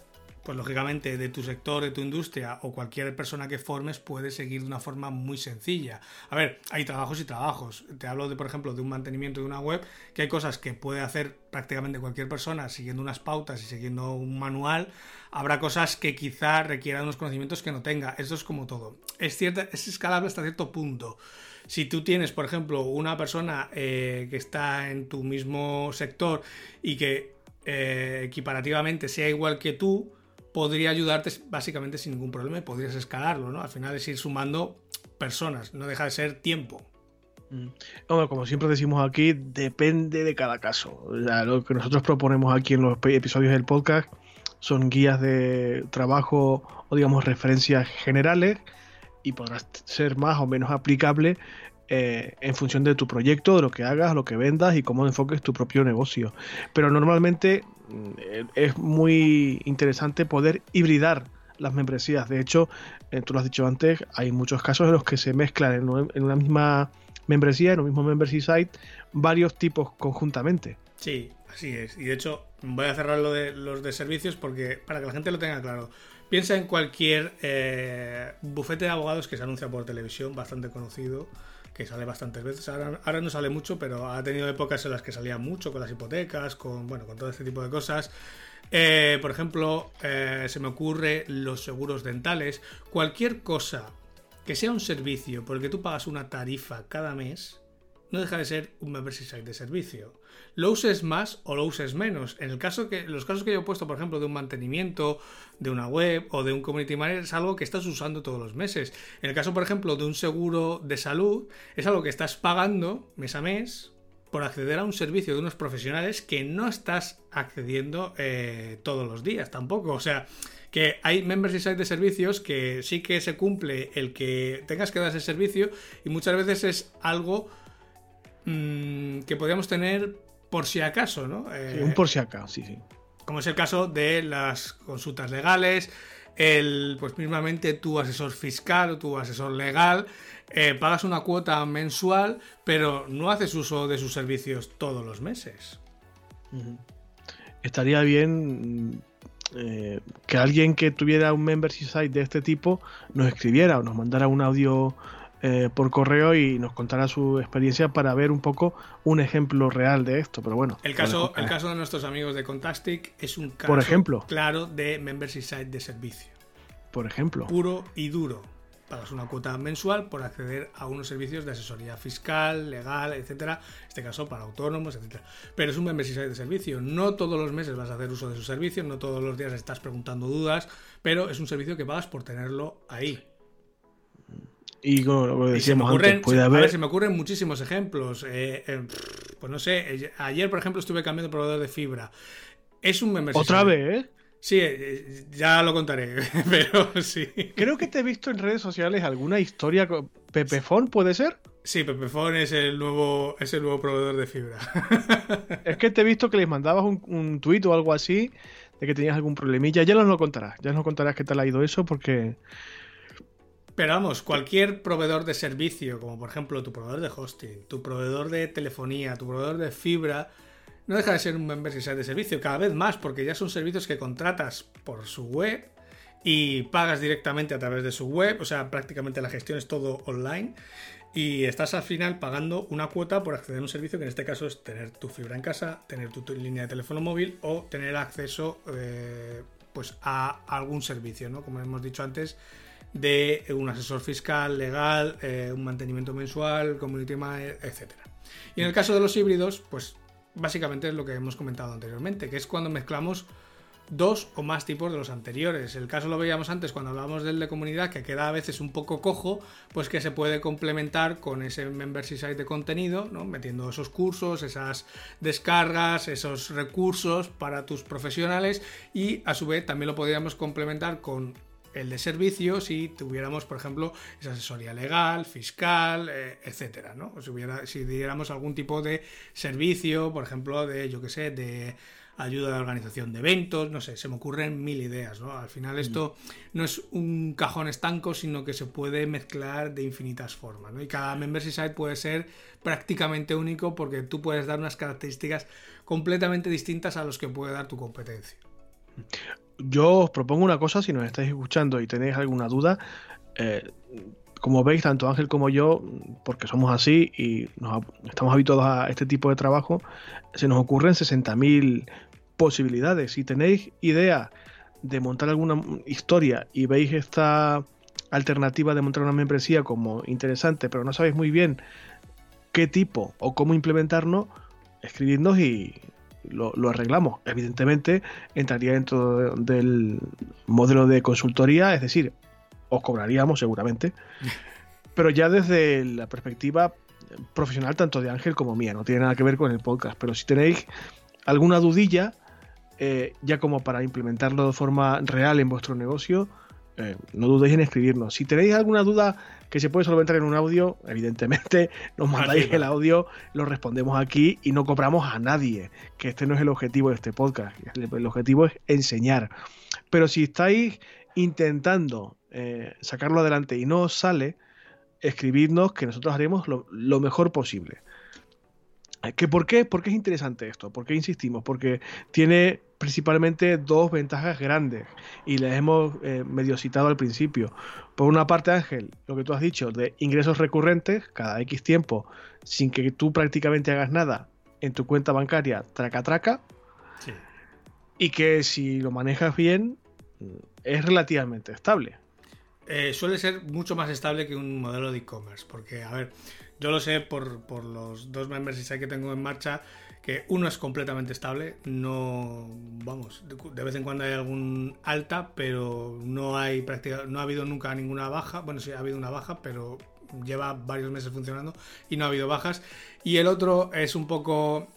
pues lógicamente de tu sector, de tu industria o cualquier persona que formes puede seguir de una forma muy sencilla. A ver, hay trabajos y trabajos. Te hablo de, por ejemplo, de un mantenimiento de una web, que hay cosas que puede hacer prácticamente cualquier persona siguiendo unas pautas y siguiendo un manual. Habrá cosas que quizá requieran unos conocimientos que no tenga. Esto es como todo. Es cierto, es escalable hasta cierto punto. Si tú tienes, por ejemplo, una persona eh, que está en tu mismo sector y que eh, equiparativamente sea igual que tú, podría ayudarte básicamente sin ningún problema y podrías escalarlo, ¿no? Al final es ir sumando personas, no deja de ser tiempo. Mm. como siempre decimos aquí, depende de cada caso. lo que nosotros proponemos aquí en los episodios del podcast son guías de trabajo o digamos referencias generales y podrás ser más o menos aplicable eh, en función de tu proyecto, de lo que hagas, lo que vendas y cómo enfoques tu propio negocio. Pero normalmente es muy interesante poder hibridar las membresías. De hecho, eh, tú lo has dicho antes, hay muchos casos en los que se mezclan en, una misma membresía, en un mismo membership site, varios tipos conjuntamente. Sí, así es. Y de hecho, voy a cerrar lo de los de servicios porque para que la gente lo tenga claro. Piensa en cualquier eh, bufete de abogados que se anuncia por televisión, bastante conocido que sale bastantes veces. Ahora, no sale mucho, pero ha tenido épocas en las que salía mucho con las hipotecas, con, bueno, con todo este tipo de cosas. Eh, por ejemplo, eh, se me ocurre los seguros dentales. Cualquier cosa que sea un servicio porque tú pagas una tarifa cada mes, no deja de ser un membership de servicio. Lo uses más o lo uses menos. En el caso que, los casos que yo he puesto, por ejemplo, de un mantenimiento, de una web o de un community manager, es algo que estás usando todos los meses. En el caso, por ejemplo, de un seguro de salud, es algo que estás pagando mes a mes por acceder a un servicio de unos profesionales que no estás accediendo eh, todos los días tampoco. O sea, que hay membership sites de servicios que sí que se cumple el que tengas que dar ese servicio y muchas veces es algo Mm, que podríamos tener por si acaso, ¿no? un por si acaso, sí, sí. como es el caso de las consultas legales, el, pues mismamente tu asesor fiscal o tu asesor legal, eh, pagas una cuota mensual, pero no haces uso de sus servicios todos los meses. Estaría bien eh, que alguien que tuviera un membership site de este tipo nos escribiera o nos mandara un audio eh, por correo y nos contara su experiencia para ver un poco un ejemplo real de esto. Pero bueno. El caso, el caso de nuestros amigos de Contastic es un caso por ejemplo, claro de membership site de servicio. Por ejemplo. Puro y duro. Pagas una cuota mensual por acceder a unos servicios de asesoría fiscal, legal, etcétera. En este caso para autónomos, etcétera. Pero es un membership site de servicio. No todos los meses vas a hacer uso de su servicio, no todos los días estás preguntando dudas, pero es un servicio que pagas por tenerlo ahí. Y como lo decíamos antes, puede haber... se me ocurren muchísimos ejemplos. Eh, eh, pues no sé, eh, ayer, por ejemplo, estuve cambiando de proveedor de fibra. Es un membership. Otra vez, ¿eh? Sí, ya lo contaré, pero sí. Creo que te he visto en redes sociales alguna historia con Pepefon, ¿puede ser? Sí, Pepefon es el nuevo, es el nuevo proveedor de fibra. es que te he visto que les mandabas un, un tuit o algo así de que tenías algún problemilla. Ya nos lo contarás, ya nos contarás qué tal ha ido eso porque pero vamos, cualquier proveedor de servicio, como por ejemplo tu proveedor de hosting, tu proveedor de telefonía, tu proveedor de fibra, no deja de ser un membership de servicio, cada vez más, porque ya son servicios que contratas por su web y pagas directamente a través de su web, o sea, prácticamente la gestión es todo online y estás al final pagando una cuota por acceder a un servicio que en este caso es tener tu fibra en casa, tener tu, línea de teléfono móvil o tener acceso eh, pues a algún servicio, ¿no? Como hemos dicho antes, de un asesor fiscal, legal, eh, un mantenimiento mensual, community manager, etc. Y en el caso de los híbridos, pues básicamente es lo que hemos comentado anteriormente, que es cuando mezclamos dos o más tipos de los anteriores. El caso lo veíamos antes cuando hablábamos del de comunidad, que queda a veces un poco cojo, pues que se puede complementar con ese membership site de contenido, ¿no? metiendo esos cursos, esas descargas, esos recursos para tus profesionales y a su vez también lo podríamos complementar con el de servicios si tuviéramos, por ejemplo, esa asesoría legal, fiscal, eh, etcétera, ¿no? si, hubiera, si diéramos algún tipo de servicio, por ejemplo, de, yo qué sé, de ayuda de organización de eventos, no sé, se me ocurren mil ideas, ¿no? Al final esto no es un cajón estanco, sino que se puede mezclar de infinitas formas, ¿no? Y cada membership site puede ser prácticamente único porque tú puedes dar unas características completamente distintas a los que puede dar tu competencia yo os propongo una cosa, si nos estáis escuchando y tenéis alguna duda, eh, como veis, tanto Ángel como yo, porque somos así y estamos habituados a este tipo de trabajo, se nos ocurren 60.000 posibilidades. Si tenéis idea de montar alguna historia y veis esta alternativa de montar una membresía como interesante, pero no sabéis muy bien qué tipo o cómo implementarlo, escribidnos y lo, arreglamos. Evidentemente entraría dentro del modelo de consultoría, es decir, os cobraríamos seguramente, pero ya desde la perspectiva profesional tanto de Ángel como mía, no tiene nada que ver con el podcast, pero si tenéis alguna dudilla, eh, ya como para implementarlo de forma real en vuestro negocio, eh, no dudéis en escribirnos. Si tenéis alguna duda que se puede solventar en un audio, evidentemente nos mandáis el audio, lo respondemos aquí y no cobramos a nadie, que este no es el objetivo de este podcast. El, objetivo es enseñar. Pero si estáis intentando eh, sacarlo adelante y no os sale, escribidnos que nosotros haremos lo, lo mejor posible. ¿Que por, qué? ¿Por qué es interesante esto? ¿Por qué insistimos? Porque tiene principalmente dos ventajas grandes y les hemos eh, medio citado al principio. Por una parte, Ángel, lo que tú has dicho de ingresos recurrentes cada X tiempo sin que tú prácticamente hagas nada en tu cuenta bancaria traca traca. Y que si lo manejas bien es relativamente estable. Eh, suele ser mucho más estable que un modelo de e-commerce, porque, a ver, yo lo sé por, los dos members que tengo en marcha, que uno es completamente estable, no, vamos, de, vez en cuando hay algún alta, pero no hay no ha habido nunca ninguna baja, bueno, sí ha habido una baja, pero lleva varios meses funcionando y no ha habido bajas. Y el otro es un poco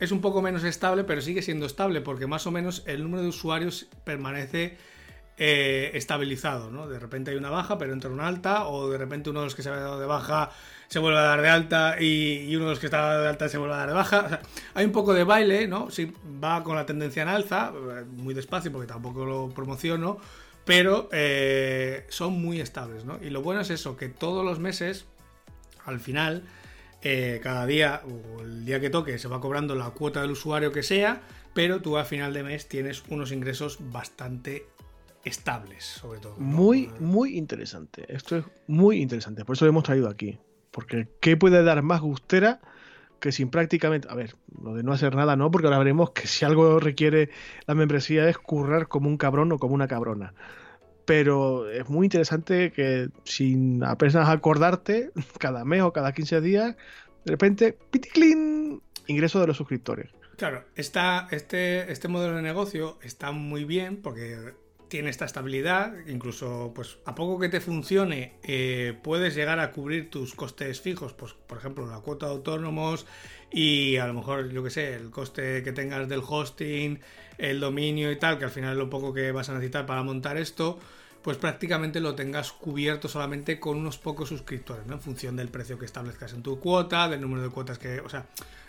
es un poco menos estable, pero sigue siendo estable porque más o menos el número de usuarios permanece eh, estabilizado, ¿no? De repente hay una baja, pero entra una alta, o de repente uno de los que se ha dado de baja se vuelve a dar de alta y, uno de los que está de alta se vuelve a dar de baja. hay un poco de baile, ¿no? Sí, va con la tendencia en alza, eh, muy despacio porque tampoco lo promociono, pero eh, son muy estables, ¿no? Y lo bueno es eso, que todos los meses, al final, cada día o el día que toque se va cobrando la cuota del usuario que sea, pero tú a final de mes tienes unos ingresos bastante estables, sobre todo. Muy, muy interesante. Esto es muy interesante. Por eso lo hemos traído aquí. Porque ¿qué puede dar más gustera que sin prácticamente... A ver, lo de no hacer nada no, porque ahora veremos que si algo requiere la membresía es currar como un cabrón o como una cabrona. Pero es muy interesante que sin apenas acordarte, cada mes o cada 15 días, de repente, piticlin, ingreso de los suscriptores. Claro, este, este modelo de negocio está muy bien porque tiene esta estabilidad, incluso pues a poco que te funcione eh, puedes llegar a cubrir tus costes fijos, pues por ejemplo la cuota de autónomos y a lo mejor yo que sé, el coste que tengas del hosting, el dominio y tal, que al final es lo poco que vas a necesitar para montar esto, pues prácticamente lo tengas cubierto solamente con unos pocos suscriptores, ¿no? En función del precio que establezcas en tu cuota, del número de cuotas que, o sea,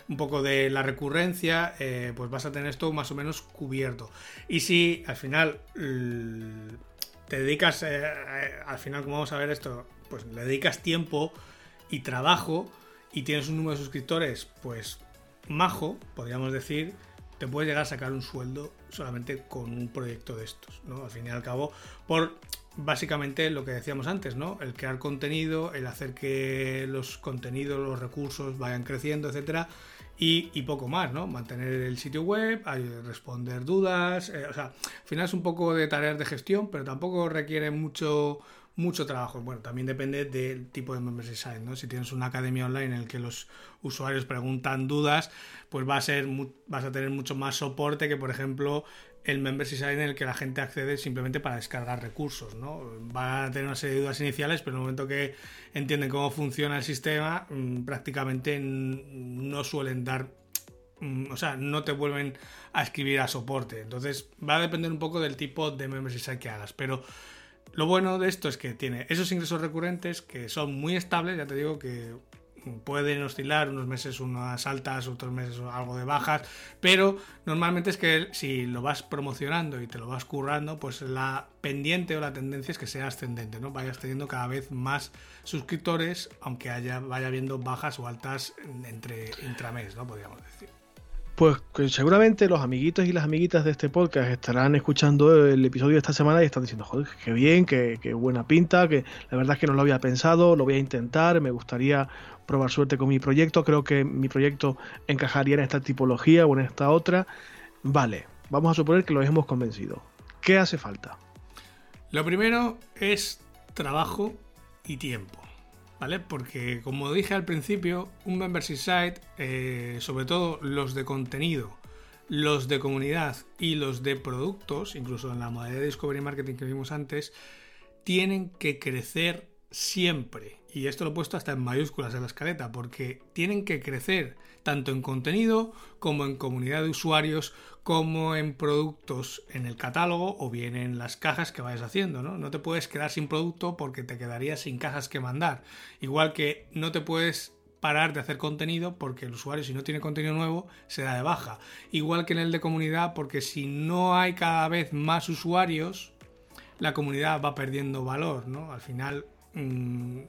un poco de la recurrencia, eh, pues vas a tener esto más o menos cubierto. Y si al final te dedicas, eh, eh, al final como vamos a ver esto, pues le dedicas tiempo y trabajo y tienes un número de suscriptores, pues majo, podríamos decir, te puedes llegar a sacar un sueldo solamente con un proyecto de estos, ¿no? Al fin y al cabo, por básicamente lo que decíamos antes, ¿no? El crear contenido, el hacer que los contenidos, los recursos vayan creciendo, etcétera y, poco más, ¿no? Mantener el sitio web, responder dudas, eh, o sea, al final es un poco de tareas de gestión, pero tampoco requiere mucho mucho trabajo. Bueno, también depende del tipo de membership site, ¿no? Si tienes una academia online en el que los usuarios preguntan dudas, pues va a ser vas a tener mucho más soporte que, por ejemplo, el membership site en el que la gente accede simplemente para descargar recursos, ¿no? Va a tener una serie de dudas iniciales, pero en el momento que entienden cómo funciona el sistema, mm, prácticamente no suelen dar mm, o sea, no te vuelven a escribir a soporte. Entonces, va a depender un poco del tipo de membership site que hagas. Pero lo bueno de esto es que tiene esos ingresos recurrentes que son muy estables. Ya te digo que pueden oscilar unos meses unas altas, otros meses algo de bajas, pero normalmente es que si lo vas promocionando y te lo vas currando, pues la pendiente o la tendencia es que sea ascendente, ¿no? Vayas teniendo cada vez más suscriptores, aunque haya, vaya habiendo bajas o altas entre intramés, ¿no? Podríamos decir. Pues seguramente los amiguitos y las amiguitas de este podcast estarán escuchando el episodio de esta semana y están diciendo, joder, qué bien, qué, qué, buena pinta, que la verdad es que no lo había pensado, lo voy a intentar, me gustaría probar suerte con mi proyecto, creo que mi proyecto encajaría en esta tipología o en esta otra. Vale, vamos a suponer que lo hemos convencido. ¿Qué hace falta? Lo primero es trabajo y tiempo. ¿Vale? Porque como dije al principio, un membership site, eh, sobre todo los de contenido, los de comunidad y los de productos, incluso en la modalidad de Discovery Marketing que vimos antes, tienen que crecer siempre y esto lo he puesto hasta en mayúsculas en la escaleta, porque tienen que crecer tanto en contenido como en comunidad de usuarios, como en productos en el catálogo o bien en las cajas que vayas haciendo, ¿no? No te puedes quedar sin producto porque te quedarías sin cajas que mandar. Igual que no te puedes parar de hacer contenido porque el usuario si no tiene contenido nuevo se da de baja. Igual que en el de comunidad porque si no hay cada vez más usuarios, la comunidad va perdiendo valor, ¿no? Al final... Mm,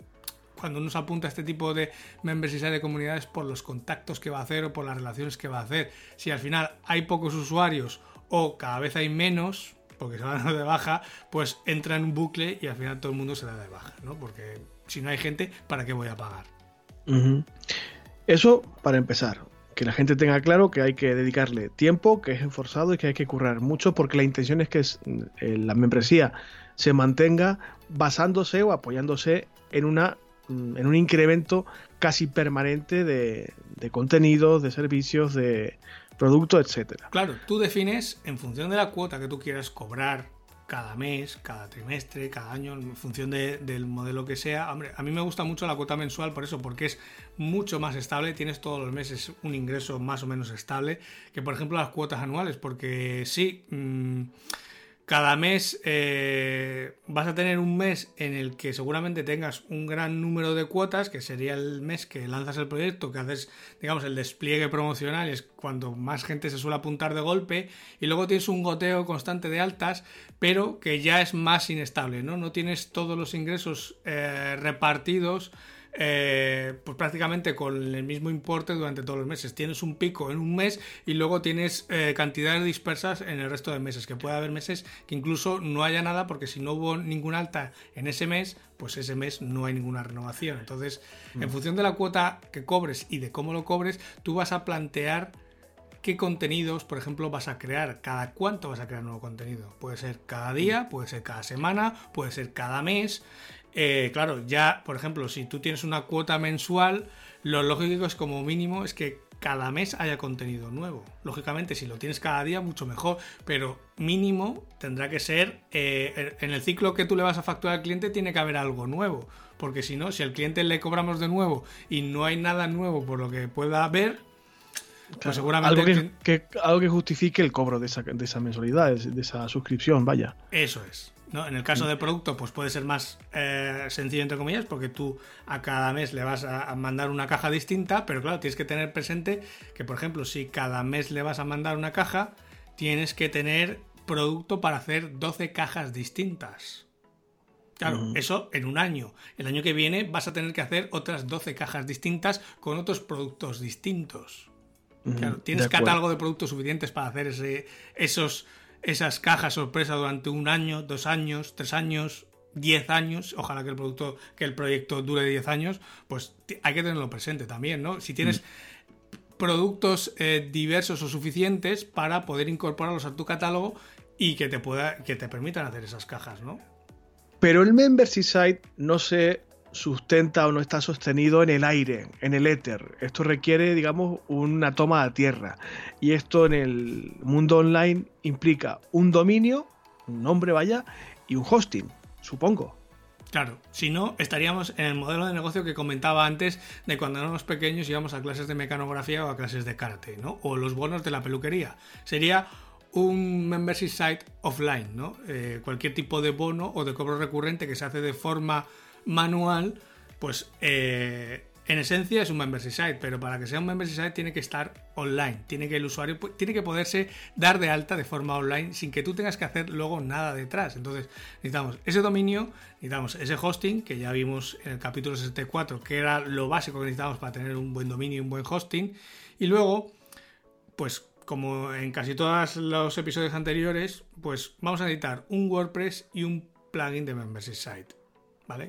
cuando uno se apunta a este tipo de members y de comunidades por los contactos que va a hacer o por las relaciones que va a hacer. Si al final hay pocos usuarios o cada vez hay menos, porque se van a de baja, pues entra en un bucle y al final todo el mundo se da de baja, ¿no? Porque si no hay gente, ¿para qué voy a pagar? Eso para empezar. Que la gente tenga claro que hay que dedicarle tiempo, que es esforzado y que hay que currar mucho porque la intención es que eh, la membresía se mantenga basándose o apoyándose en una en un incremento casi permanente de, contenidos, de servicios, de productos, etcétera. Claro, tú defines en función de la cuota que tú quieras cobrar cada mes, cada trimestre, cada año, en función del modelo que sea. Hombre, a mí me gusta mucho la cuota mensual por eso, porque es mucho más estable, tienes todos los meses un ingreso más o menos estable que, por ejemplo, las cuotas anuales, porque sí... Mm, cada mes eh, vas a tener un mes en el que seguramente tengas un gran número de cuotas, que sería el mes que lanzas el proyecto, que haces, digamos, el despliegue promocional, es cuando más gente se suele apuntar de golpe, y luego tienes un goteo constante de altas, pero que ya es más inestable, ¿no? No tienes todos los ingresos eh, repartidos eh, pues prácticamente con el mismo importe durante todos los meses. Tienes un pico en un mes y luego tienes eh, cantidades dispersas en el resto de meses, que puede haber meses que incluso no haya nada porque si no hubo ninguna alta en ese mes, pues ese mes no hay ninguna renovación. Entonces, en mm. función de la cuota que cobres y de cómo lo cobres, tú vas a plantear qué contenidos, por ejemplo, vas a crear, cada cuánto vas a crear nuevo contenido. Puede ser cada día, puede ser cada semana, puede ser cada mes. Eh, claro, ya, por ejemplo, si tú tienes una cuota mensual, lo lógico es como mínimo es que cada mes haya contenido nuevo. Lógicamente, si lo tienes cada día, mucho mejor, pero mínimo tendrá que ser, eh, en el ciclo que tú le vas a facturar al cliente, tiene que haber algo nuevo, porque si no, si al cliente le cobramos de nuevo y no hay nada nuevo por lo que pueda ver, pues seguramente... Algo que, algo que justifique el cobro de esa, de esa mensualidad, de esa suscripción, vaya. Eso es. En el caso de producto, pues puede ser más eh, sencillo, entre comillas, porque tú a cada mes le vas a mandar una caja distinta, pero claro, tienes que tener presente que, por ejemplo, si cada mes le vas a mandar una caja, tienes que tener producto para hacer 12 cajas distintas. Claro, eso en un año. El año que viene vas a tener que hacer otras 12 cajas distintas con otros productos distintos. Claro, tienes catálogo de productos suficientes para hacer ese, esos esas cajas sorpresa durante un año, dos años, tres años, diez años, ojalá que el producto, que el proyecto dure diez años, pues hay que tenerlo presente también, ¿no? Si tienes productos eh, diversos o suficientes para poder incorporarlos a tu catálogo y que te pueda, que te permitan hacer esas cajas, ¿no? Pero el membership site no se sustenta o no está sostenido en el aire, en el éter. Esto requiere, digamos, una toma a tierra. Y esto en el mundo online implica un dominio, un nombre vaya, y un hosting, supongo. Claro, si no, estaríamos en el modelo de negocio que comentaba antes de cuando éramos pequeños íbamos a clases de mecanografía o a clases de karate, ¿no? O los bonos de la peluquería. Sería un membership site offline, ¿no? Eh, cualquier tipo de bono o de cobro recurrente que se hace de forma manual, pues eh, en esencia es un membership site, pero para que sea un membership site tiene que estar online, tiene que el usuario tiene que poderse dar de alta de forma online sin que tú tengas que hacer luego nada detrás. Entonces necesitamos ese dominio, necesitamos ese hosting que ya vimos en el capítulo 64, que era lo básico que necesitamos para tener un buen dominio y un buen hosting, y luego, pues como en casi todos los episodios anteriores, pues vamos a necesitar un WordPress y un plugin de membership site.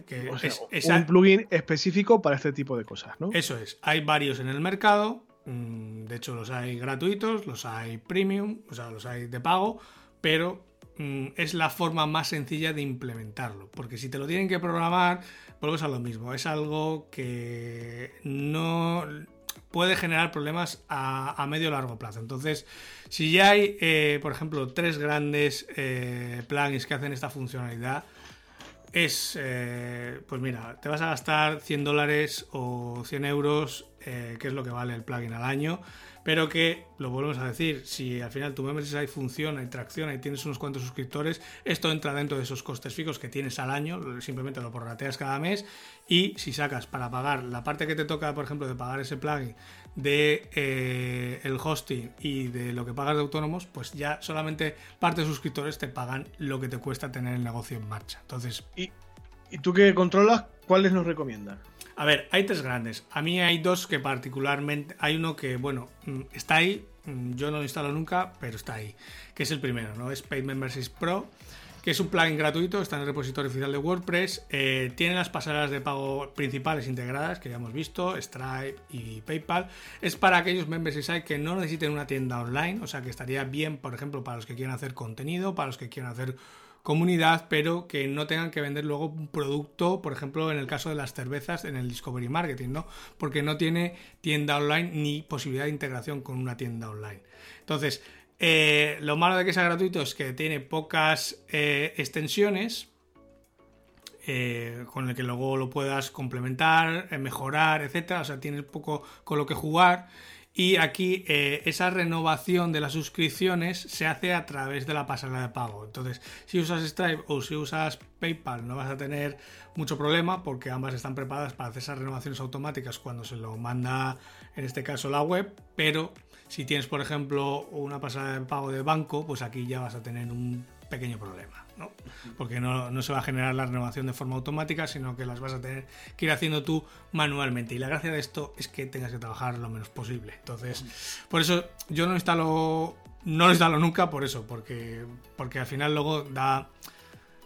Que es, un plugin específico para este tipo de cosas, ¿no? Eso es. Hay varios en el mercado. Mm, de hecho, los hay gratuitos, los hay premium, o sea, los hay de pago, pero mm, es la forma más sencilla de implementarlo. Porque si te lo tienen que programar, vuelves a lo mismo. Es algo que no puede generar problemas a, medio o largo plazo. Entonces, si ya hay, eh, por ejemplo, tres grandes eh, plugins que hacen esta funcionalidad, es, eh, pues mira, te vas a gastar 100 dólares o 100 euros, eh, que es lo que vale el plugin al año, pero que, lo volvemos a decir, si al final tu membership funciona y tracciona y tienes unos cuantos suscriptores, esto entra dentro de esos costes fijos que tienes al año, simplemente lo prorrateas cada mes y si sacas para pagar la parte que te toca, por ejemplo, de pagar ese plugin de eh, el hosting y de lo que pagas de autónomos, pues ya solamente parte de suscriptores te pagan lo que te cuesta tener el negocio en marcha. Entonces, ¿y, y tú que controlas, cuáles nos recomiendas? A ver, hay tres grandes. A mí hay dos que particularmente. Hay uno que, bueno, mm, está ahí. Mm, yo no lo instalo nunca, pero está ahí. Que es el primero, ¿no? Es Paid Membership Pro que es un plugin gratuito, está en el repositorio oficial de WordPress, eh, tiene las pasarelas de pago principales integradas que ya hemos visto, Stripe y PayPal. Es para aquellos members y site que no necesiten una tienda online, o sea que estaría bien, por ejemplo, para los que quieran hacer contenido, para los que quieran hacer comunidad, pero que no tengan que vender luego un producto, por ejemplo, en el caso de las cervezas en el Discovery Marketing, ¿no? Porque no tiene tienda online ni posibilidad de integración con una tienda online. Entonces, eh, lo malo de que sea gratuito es que tiene pocas eh, extensiones eh, con el que luego lo puedas complementar, mejorar, etcétera. O sea, tiene poco con lo que jugar. Y aquí esa renovación de las suscripciones se hace a través de la pasarela de pago. Entonces, si usas Stripe o si usas PayPal, no vas a tener mucho problema porque ambas están preparadas para hacer esas renovaciones automáticas cuando se lo manda, en este caso, la web. Pero si tienes, por ejemplo, una pasarela de pago de banco, pues aquí ya vas a tener un pequeño problema, ¿no? Porque no, se va a generar la renovación de forma automática, sino que las vas a tener que ir haciendo tú manualmente. Y la gracia de esto es que tengas que trabajar lo menos posible. Entonces, por eso yo no instalo, no lo instalo nunca por eso, porque, porque al final luego da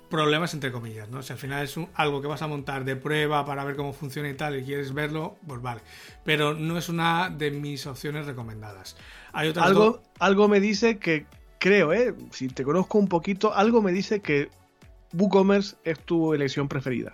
problemas entre comillas, ¿no? Si al final es algo que vas a montar de prueba para ver cómo funciona y tal y quieres verlo, pues vale. Pero no es una de mis opciones recomendadas. Hay algo, algo me dice que creo, ¿eh? si te conozco un poquito, algo me dice que WooCommerce es tu elección preferida.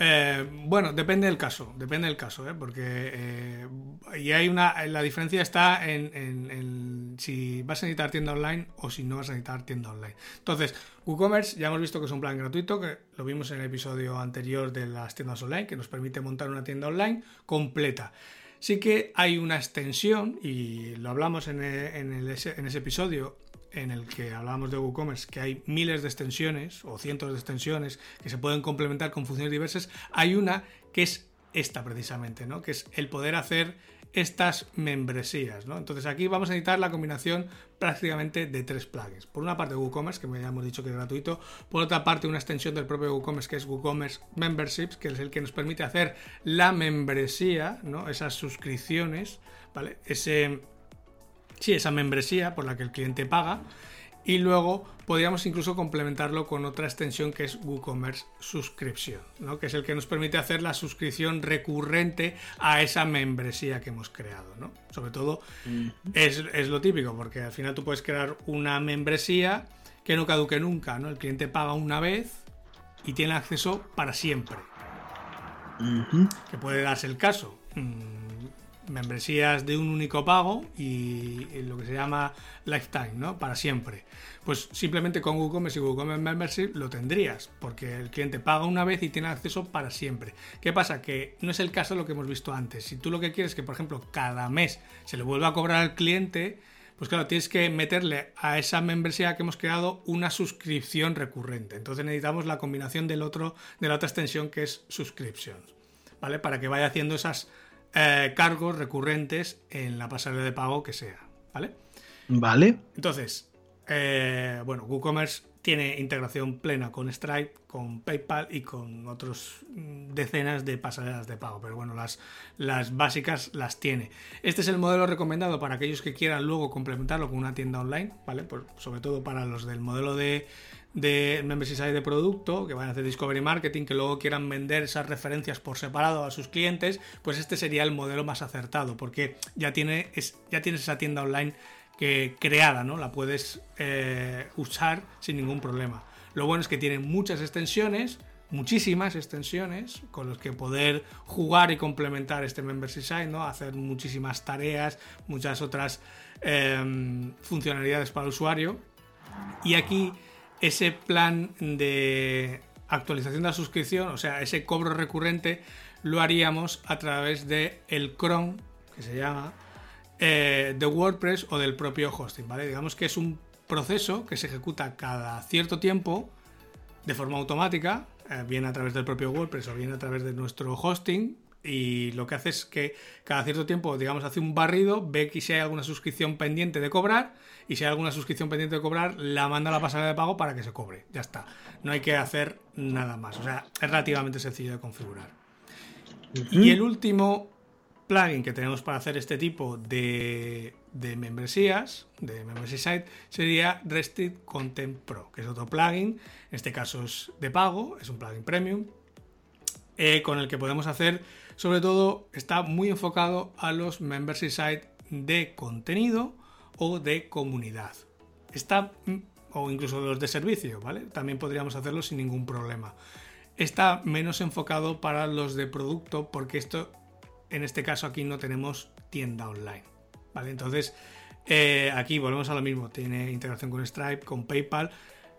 Eh, bueno, depende del caso, depende del caso, ¿eh? porque eh, y hay una, la diferencia está en, si vas a necesitar tienda online o si no vas a necesitar tienda online. Entonces, WooCommerce ya hemos visto que es un plan gratuito, que lo vimos en el episodio anterior de las tiendas online, que nos permite montar una tienda online completa. Sí que hay una extensión, y lo hablamos en, en ese episodio, en el que hablábamos de WooCommerce, que hay miles de extensiones o cientos de extensiones que se pueden complementar con funciones diversas, hay una que es esta precisamente, ¿no? que es el poder hacer estas membresías. ¿no? Entonces aquí vamos a necesitar la combinación prácticamente de tres plugins. Por una parte WooCommerce, que ya hemos dicho que es gratuito. Por otra parte una extensión del propio WooCommerce que es WooCommerce Memberships, que es el que nos permite hacer la membresía, ¿no? esas suscripciones, ¿vale? Ese Sí, esa membresía por la que el cliente paga. Y luego podríamos incluso complementarlo con otra extensión que es WooCommerce Subscription, ¿no? que es el que nos permite hacer la suscripción recurrente a esa membresía que hemos creado. ¿no? Sobre todo es, es, lo típico, porque al final tú puedes crear una membresía que no caduque nunca. ¿no? El cliente paga una vez y tiene acceso para siempre. Que puede darse el caso. Mm, membresías de un único pago y lo que se llama lifetime, ¿no? Para siempre. Pues simplemente con WooCommerce y WooCommerce Membership lo tendrías, porque el cliente paga una vez y tiene acceso para siempre. ¿Qué pasa? Que no es el caso de lo que hemos visto antes. Si tú lo que quieres es que, por ejemplo, cada mes se le vuelva a cobrar al cliente, pues claro, tienes que meterle a esa membresía que hemos creado una suscripción recurrente. Entonces necesitamos la combinación del otro, de la otra extensión que es subscriptions, ¿vale? Para que vaya haciendo esas eh, cargos recurrentes en la pasarela de pago que sea, ¿vale? Vale. Entonces, eh, bueno, WooCommerce tiene integración plena con Stripe, con PayPal y con otros mm, decenas de pasarelas de pago, pero bueno, las, las básicas las tiene. Este es el modelo recomendado para aquellos que quieran luego complementarlo con una tienda online, ¿vale? sobre todo para los del modelo de de membership de producto, que van a hacer discovery marketing, que luego quieran vender esas referencias por separado a sus clientes, pues este sería el modelo más acertado, porque ya, tiene, ya tienes esa tienda online que creada, ¿no? La puedes eh, usar sin ningún problema. Lo bueno es que tiene muchas extensiones, muchísimas extensiones con las que poder jugar y complementar este membership site, ¿no? Hacer muchísimas tareas, muchas otras em, funcionalidades para el usuario. Y aquí ese plan de actualización de la suscripción, o sea, ese cobro recurrente, lo haríamos a través de el cron, que se llama, eh, de WordPress o del propio hosting, ¿vale? Digamos que es un proceso que se ejecuta cada cierto tiempo de forma automática, eh, bien a través del propio WordPress o bien a través de nuestro hosting, y lo que hace es que cada cierto tiempo, digamos, hace un barrido, ve que si hay alguna suscripción pendiente de cobrar y si hay alguna suscripción pendiente de cobrar, la manda a la pasarela de pago para que se cobre. Ya está. No hay que hacer nada más. O sea, es relativamente sencillo de configurar. Y el último plugin que tenemos para hacer este tipo de, de membresías, de membership site, sería Restrict Content Pro, que es otro plugin. En este caso es de pago, es un plugin premium, eh, con el que podemos hacer sobre todo está muy enfocado a los membership sites de contenido o de comunidad. Está, mm, o incluso los de servicio, ¿vale? También podríamos hacerlo sin ningún problema. Está menos enfocado para los de producto porque esto, en este caso aquí no tenemos tienda online, ¿vale? Entonces, eh, aquí volvemos a lo mismo, tiene integración con Stripe, con PayPal,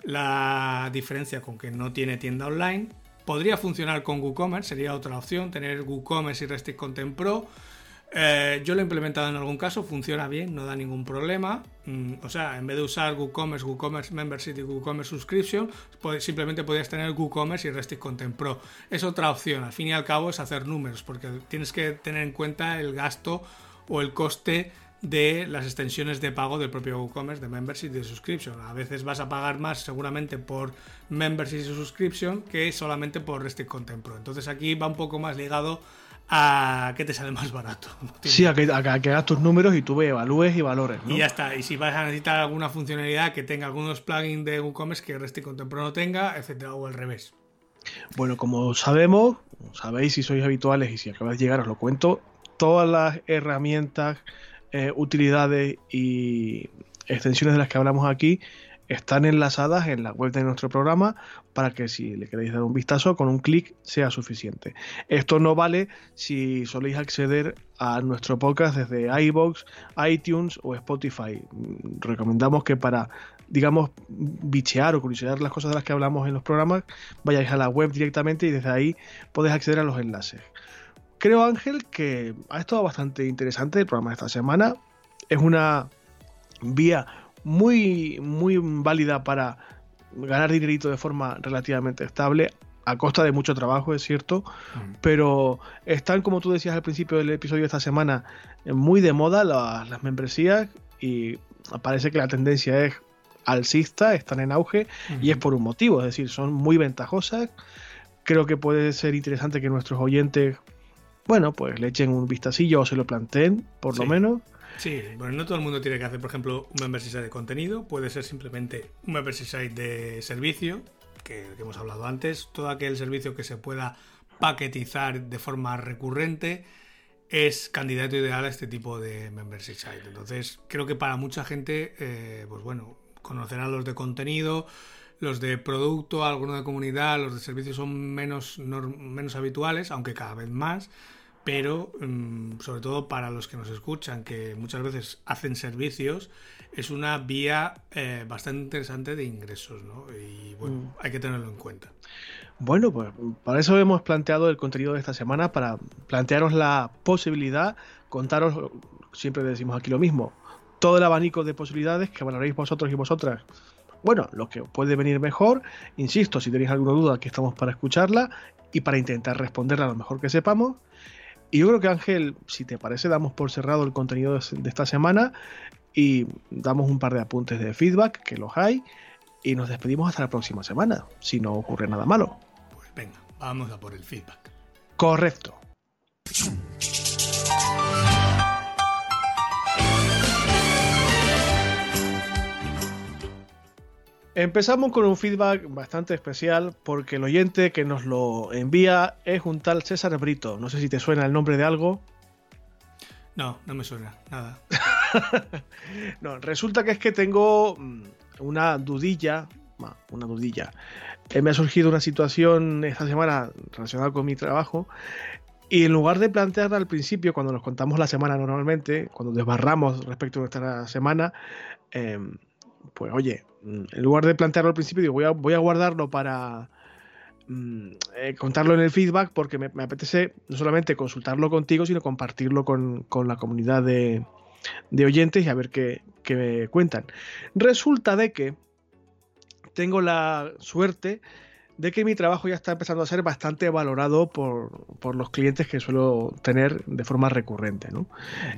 la diferencia con que no tiene tienda online Podría funcionar con WooCommerce, sería otra opción, tener WooCommerce y Restrict Content Pro. Eh, yo lo he implementado en algún caso, funciona bien, no da ningún problema. Mm, o sea, en vez de usar WooCommerce, WooCommerce Membership y WooCommerce Subscription, simplemente podrías tener WooCommerce y Restic Content Pro. Es otra opción, al fin y al cabo es hacer números, porque tienes que tener en cuenta el gasto o el coste de las extensiones de pago del propio WooCommerce, de Membership y de Subscription. A veces vas a pagar más seguramente por Membership y Subscription que solamente por Restic Content Pro. Entonces aquí va un poco más ligado a que te sale más barato. Sí, a que, hagas tus números y tú evalúes y valores. Y ya está. Y si vas a necesitar alguna funcionalidad que tenga algunos plugins de WooCommerce que Resty Contemporáneo no tenga, etcétera, o al revés. Bueno, como sabemos, sabéis si sois habituales y si acabáis de llegar, os lo cuento. Todas las herramientas, eh, utilidades y extensiones de las que hablamos aquí están enlazadas en la web de nuestro programa para que si le queréis dar un vistazo con un clic sea suficiente. Esto no vale si soléis acceder a nuestro podcast desde iBox, iTunes o Spotify. Recomendamos que para digamos, bichear o curiosear las cosas de las que hablamos en los programas, vayáis a la web directamente y desde ahí podéis acceder a los enlaces. Creo, Ángel, que ha estado bastante interesante el programa de esta semana. Es una vía muy, muy válida para ganar dinerito de forma relativamente estable, a costa de mucho trabajo, es cierto, mm. pero están, como tú decías al principio del episodio de esta semana, muy de moda las, membresías y parece que la tendencia es alcista, están en auge y es por un motivo, es decir, son muy ventajosas. Creo que puede ser interesante que nuestros oyentes, bueno, pues le echen un vistacillo o se lo planteen, por lo menos. Sí, bueno, no todo el mundo tiene que hacer, por ejemplo, un membership site de contenido, puede ser simplemente un membership site de servicio, que, hemos hablado antes, todo aquel servicio que se pueda paquetizar de forma recurrente es candidato ideal a este tipo de membership site. Entonces, creo que para mucha gente, eh, pues bueno, conocerán los de contenido, los de producto, algunos de comunidad, los de servicios son menos, menos habituales, aunque cada vez más pero mm, sobre todo para los que nos escuchan, que muchas veces hacen servicios, es una vía eh, bastante interesante de ingresos, ¿no? Y bueno, mm. hay que tenerlo en cuenta. Bueno, pues para eso hemos planteado el contenido de esta semana, para plantearos la posibilidad, contaros, siempre decimos aquí lo mismo, todo el abanico de posibilidades que valoréis vosotros y vosotras. Bueno, lo que puede venir mejor, insisto, si tenéis alguna duda, aquí estamos para escucharla y para intentar responderla lo mejor que sepamos. Y yo creo que Ángel, si te parece, damos por cerrado el contenido de esta semana y damos un par de apuntes de feedback, que los hay, y nos despedimos hasta la próxima semana, si no ocurre nada malo. Pues venga, vamos a por el feedback. Correcto. Empezamos con un feedback bastante especial porque el oyente que nos lo envía es un tal César Brito. No sé si te suena el nombre de algo. No, no me suena, nada. no, resulta que es que tengo mm, una dudilla, una dudilla. Eh, me ha surgido una situación esta semana relacionada con mi trabajo y en lugar de plantearla al principio, cuando nos contamos la semana normalmente, cuando desbarramos respecto a nuestra semana, em, pues oye, mm, en lugar de plantearlo al principio, digo, voy a, guardarlo para mm, eh, contarlo en el feedback porque me, apetece no solamente consultarlo contigo, sino compartirlo con, la comunidad de, oyentes y a ver qué, qué me cuentan. Resulta de que tengo la suerte de que mi trabajo ya está empezando a ser bastante valorado por, los clientes que suelo tener de forma recurrente.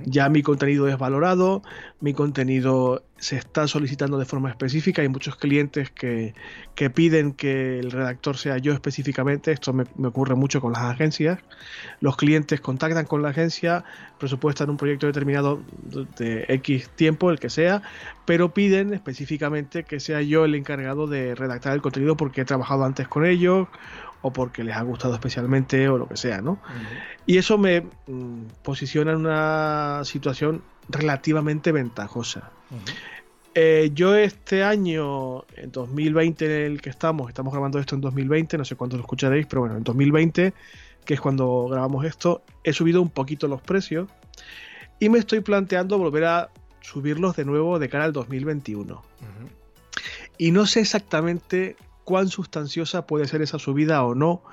Ya mi contenido es valorado, mi contenido se está solicitando de forma específica. Hay muchos clientes que, piden que el redactor sea yo específicamente. Esto me, ocurre mucho con las agencias. Los clientes contactan con la agencia, presupuestan un proyecto determinado de X tiempo, el que sea, pero piden específicamente que sea yo el encargado de redactar el contenido porque he trabajado antes con ellos o porque les ha gustado especialmente o lo que sea, ¿no? Y eso me mm, posiciona en una situación relativamente ventajosa. Eh, yo este año, en 2020 en el que estamos, estamos grabando esto en 2020, no sé cuánto lo escucharéis, pero bueno, en 2020, que es cuando grabamos esto, he subido un poquito los precios y me estoy planteando volver a subirlos de nuevo de cara al 2021. Y no sé exactamente cuán sustanciosa puede ser esa subida o no,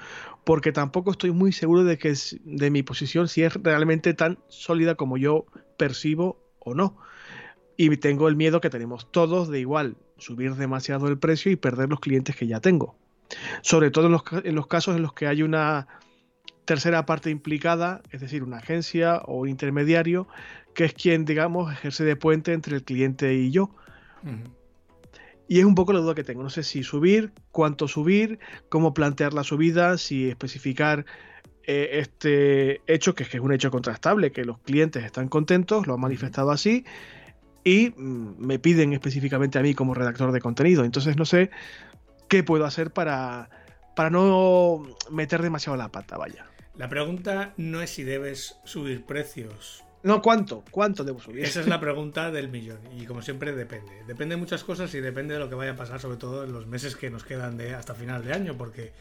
porque tampoco estoy muy seguro de que de mi posición si es realmente tan sólida como yo percibo o no. Y tengo el miedo que tenemos todos de igual subir demasiado el precio y perder los clientes que ya tengo. Sobre todo en los, en los casos en los que hay una tercera parte implicada, es decir, una agencia o un intermediario, que es quien, digamos, ejerce de puente entre el cliente y yo. Y es un poco la duda que tengo. No sé si subir, cuánto subir, cómo plantear la subida, si especificar eh, este hecho, que es, que es un hecho contrastable, que los clientes están contentos, lo han manifestado así, y mm, me piden específicamente a mí como redactor de contenido. Entonces no sé qué puedo hacer para, para no meter demasiado la pata, vaya. La pregunta no es si debes subir precios no, ¿cuánto? ¿Cuánto debo subir? Esa es la pregunta del millón. Y como siempre, depende. Depende de muchas cosas y depende de lo que vaya a pasar, sobre todo en los meses que nos quedan de hasta final de año, porque.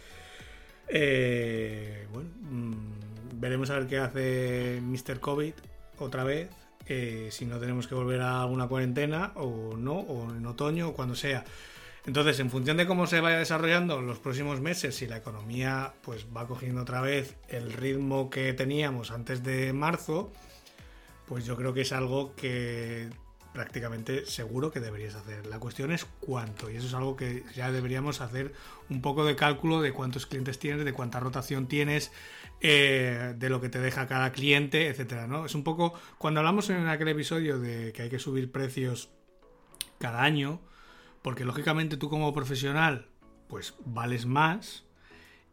Eh, bueno, mm, veremos a ver qué hace Mr. COVID otra vez. Eh, si no tenemos que volver a una cuarentena o no, o en otoño o cuando sea. Entonces, en función de cómo se vaya desarrollando los próximos meses, si la economía pues va cogiendo otra vez el ritmo que teníamos antes de marzo, pues yo creo que es algo que prácticamente seguro que deberías hacer. La cuestión es cuánto, y eso es algo que ya deberíamos hacer un poco de cálculo de cuántos clientes tienes, de cuánta rotación tienes, eh, de lo que te deja cada cliente, etcétera, ¿no? Es un poco cuando hablamos en aquel episodio de que hay que subir precios cada año, porque lógicamente tú como profesional, pues vales más,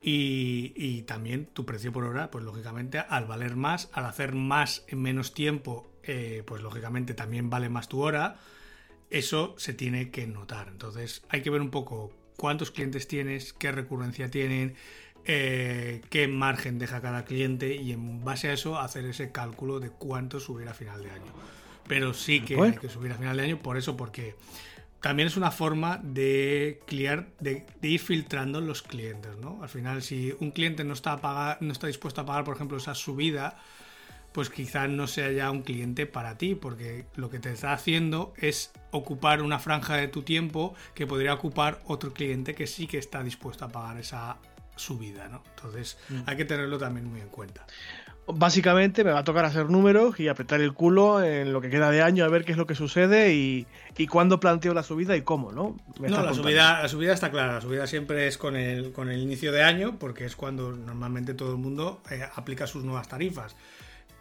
y, también tu precio por hora, pues lógicamente al valer más, al hacer más en menos tiempo, eh, pues lógicamente también vale más tu hora. Eso se tiene que notar. Entonces hay que ver un poco cuántos clientes tienes, qué recurrencia tienen, eh, qué margen deja cada cliente y en base a eso hacer ese cálculo de cuánto subir a final de año. Pero sí que hay que subir a final de año por eso, porque también es una forma de, de, ir filtrando los clientes, ¿no? Al final, si un cliente no está, no está dispuesto a pagar, por ejemplo, esa subida, pues quizás no sea ya un cliente para ti, porque lo que te está haciendo es ocupar una franja de tu tiempo que podría ocupar otro cliente que sí que está dispuesto a pagar esa subida, ¿no? Entonces mm. hay que tenerlo también muy en cuenta básicamente me va a tocar hacer números y apretar el culo en lo que queda de año a ver qué es lo que sucede y, y cuándo planteo la subida y cómo, ¿no? no, la subida, la subida está clara. La subida siempre es con el, con el inicio de año porque es cuando normalmente todo el mundo eh, aplica sus nuevas tarifas.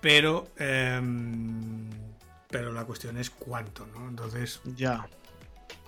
Pero, em, pero la cuestión es cuánto, ¿no? Entonces... Ya.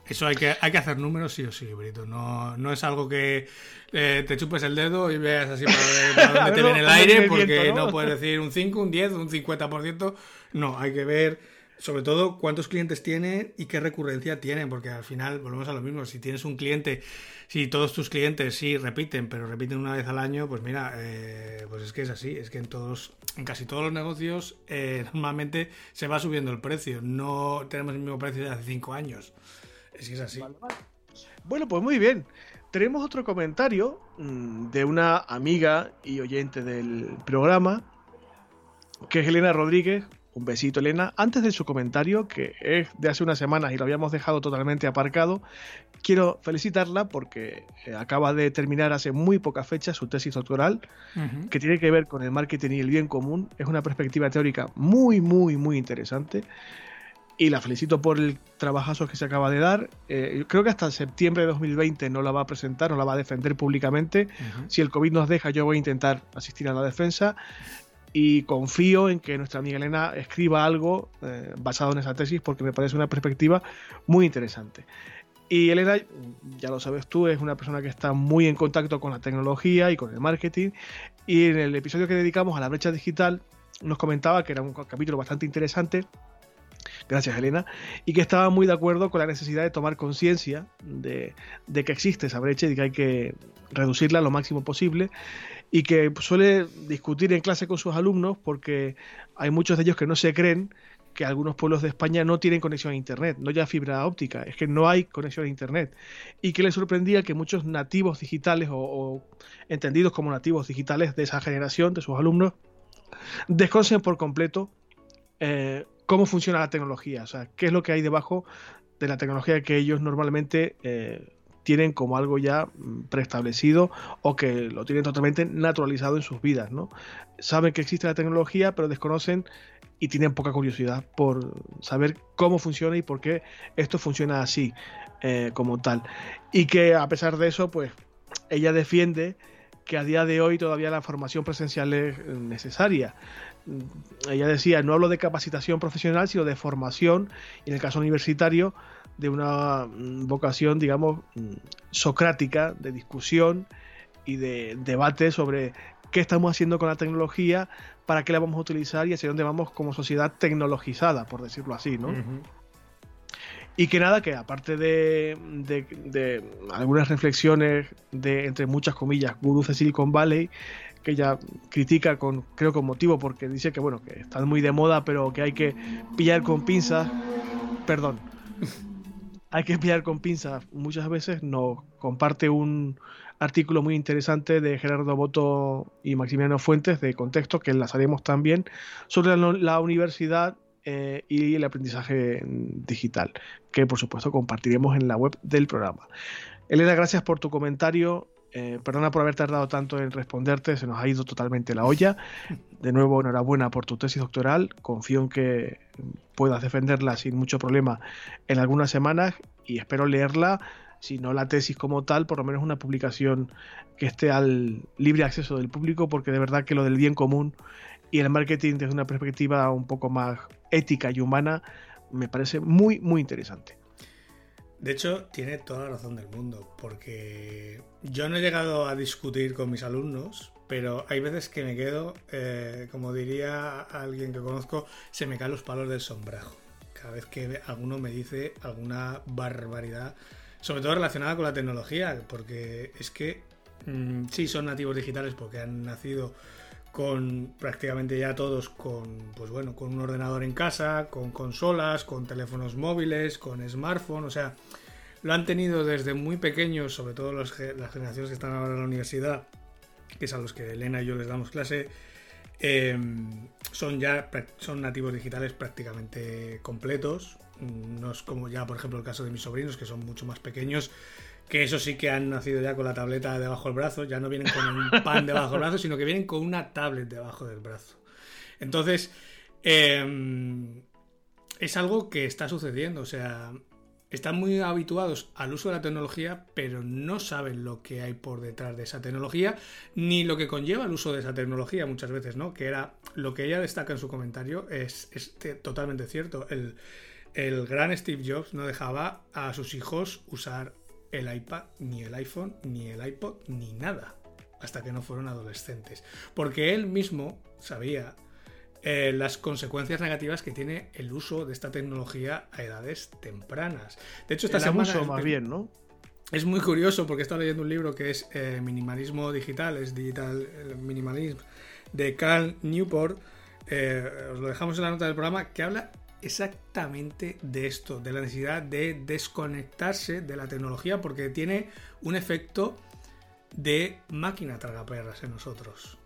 Eso hay que, hay que hacer números sí o sí, Brito. No, no es algo que eh, te chupes el dedo y veas así para, ver, dónde te viene el aire, porque ¿no? puedes decir un 5, un 10, un 50%. No, hay que ver sobre todo cuántos clientes tiene y qué recurrencia tienen, porque al final volvemos a lo mismo. Si tienes un cliente, si todos tus clientes sí repiten, pero repiten una vez al año, pues mira, eh, pues es que es así. Es que en todos, en casi todos los negocios, eh, normalmente se va subiendo el precio. No tenemos el mismo precio de hace 5 años. Es que es así. Bueno, pues muy bien. Tenemos otro comentario mm, de una amiga y oyente del programa, que es Elena Rodríguez. Un besito, Elena. Antes de su comentario, que es de hace unas semanas y lo habíamos dejado totalmente aparcado, quiero felicitarla porque eh, acaba de terminar hace muy poca fecha su tesis doctoral, que tiene que ver con el marketing y el bien común. Es una perspectiva teórica muy, muy, muy interesante y la felicito por el trabajazo que se acaba de dar. Eh, creo que hasta septiembre de 2020 no la va a presentar, no la va a defender públicamente. Si el COVID nos deja, yo voy a intentar asistir a la defensa y confío en que nuestra amiga Elena escriba algo eh, basado en esa tesis porque me parece una perspectiva muy interesante. Y Elena, ya lo sabes tú, es una persona que está muy en contacto con la tecnología y con el marketing. Y en el episodio que dedicamos a la brecha digital, nos comentaba que era un capítulo bastante interesante Gracias, Elena. Y que estaba muy de acuerdo con la necesidad de tomar conciencia de, que existe esa brecha y que hay que reducirla lo máximo posible. Y que suele discutir en clase con sus alumnos porque hay muchos de ellos que no se creen que algunos pueblos de España no tienen conexión a Internet, no ya fibra óptica, es que no hay conexión a Internet. Y que le sorprendía que muchos nativos digitales o, entendidos como nativos digitales de esa generación, de sus alumnos, desconocen por completo eh, cómo funciona la tecnología, o sea, qué es lo que hay debajo de la tecnología que ellos normalmente eh, tienen como algo ya mm, preestablecido o que lo tienen totalmente naturalizado en sus vidas, ¿no? Saben que existe la tecnología, pero desconocen y tienen poca curiosidad por saber cómo funciona y por qué esto funciona así eh, como tal. Y que a pesar de eso, pues ella defiende que a día de hoy todavía la formación presencial es necesaria. Ella decía, no hablo de capacitación profesional, sino de formación, y en el caso universitario, de una mm, vocación, digamos, mm, socrática, de discusión y de debate sobre qué estamos haciendo con la tecnología, para qué la vamos a utilizar y hacia dónde vamos como sociedad tecnologizada, por decirlo así, ¿no? Y que nada, que aparte de, de, algunas reflexiones de, entre muchas comillas, gurús de Silicon Valley, que ella critica con, creo con motivo, porque dice que bueno, que están muy de moda, pero que hay que pillar con pinzas, perdón, hay que pillar con pinzas. Muchas veces nos comparte un artículo muy interesante de Gerardo Boto y Maximiliano Fuentes de Contexto, que enlazaremos también, sobre la universidad eh, y el aprendizaje digital, que por supuesto compartiremos en la web del programa. Elena, gracias por tu comentario. Eh, perdona por haber tardado tanto en responderte, se nos ha ido totalmente la olla. De nuevo, enhorabuena por tu tesis doctoral. Confío en que puedas defenderla sin mucho problema en algunas semanas y espero leerla, si no la tesis como tal, por lo menos una publicación que esté al libre acceso del público, porque de verdad que lo del bien común y el marketing desde una perspectiva un poco más ética y humana me parece muy, muy interesante. De hecho, tiene toda la razón del mundo, porque yo no he llegado a discutir con mis alumnos, pero hay veces que me quedo, eh, como diría alguien que conozco, se me caen los palos del sombrajo. Cada vez que alguno me dice alguna barbaridad, sobre todo relacionada con la tecnología, porque es que mm, sí son nativos digitales porque han nacido con prácticamente ya todos con pues bueno con un ordenador en casa con consolas con teléfonos móviles con smartphone o sea lo han tenido desde muy pequeños sobre todo las generaciones que están ahora en la universidad que es a los que Elena y yo les damos clase em, son ya son nativos digitales prácticamente completos. No es como ya por ejemplo el caso de mis sobrinos que son mucho más pequeños que eso sí que han nacido ya con la tableta debajo del brazo, ya no vienen con un pan debajo del brazo, sino que vienen con una tablet debajo del brazo. Entonces, em, es algo que está sucediendo, o sea, están muy habituados al uso de la tecnología, pero no saben lo que hay por detrás de esa tecnología, ni lo que conlleva el uso de esa tecnología muchas veces, ¿no? Que era lo que ella destaca en su comentario, es, es totalmente cierto. El, el gran Steve Jobs no dejaba a sus hijos usar el iPad, ni el iPhone, ni el iPod, ni nada, hasta que no fueron adolescentes. Porque él mismo sabía eh, las consecuencias negativas que tiene el uso de esta tecnología a edades tempranas. De hecho, esta semana. es, más bien, ¿no? Es muy curioso porque he estado leyendo un libro que es eh, Minimalismo Digital, es Digital Minimalism, de Carl Newport. Eh, os lo dejamos en la nota del programa, que habla exactamente de esto, de la necesidad de desconectarse de la tecnología porque tiene un efecto de máquina tragaperras en nosotros.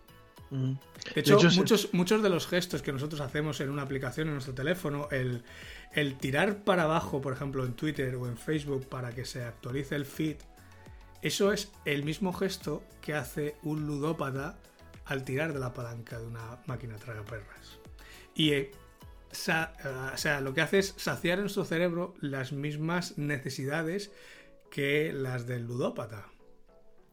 Mm. De hecho, muchos, muchos de los gestos que nosotros hacemos en una aplicación en nuestro teléfono, el, el tirar para abajo, por ejemplo, en Twitter o en Facebook para que se actualice el feed, eso es el mismo gesto que hace un ludópata al tirar de la palanca de una máquina tragaperras. Y eh, o sea, lo que hace es saciar en su cerebro las mismas necesidades que las del ludópata.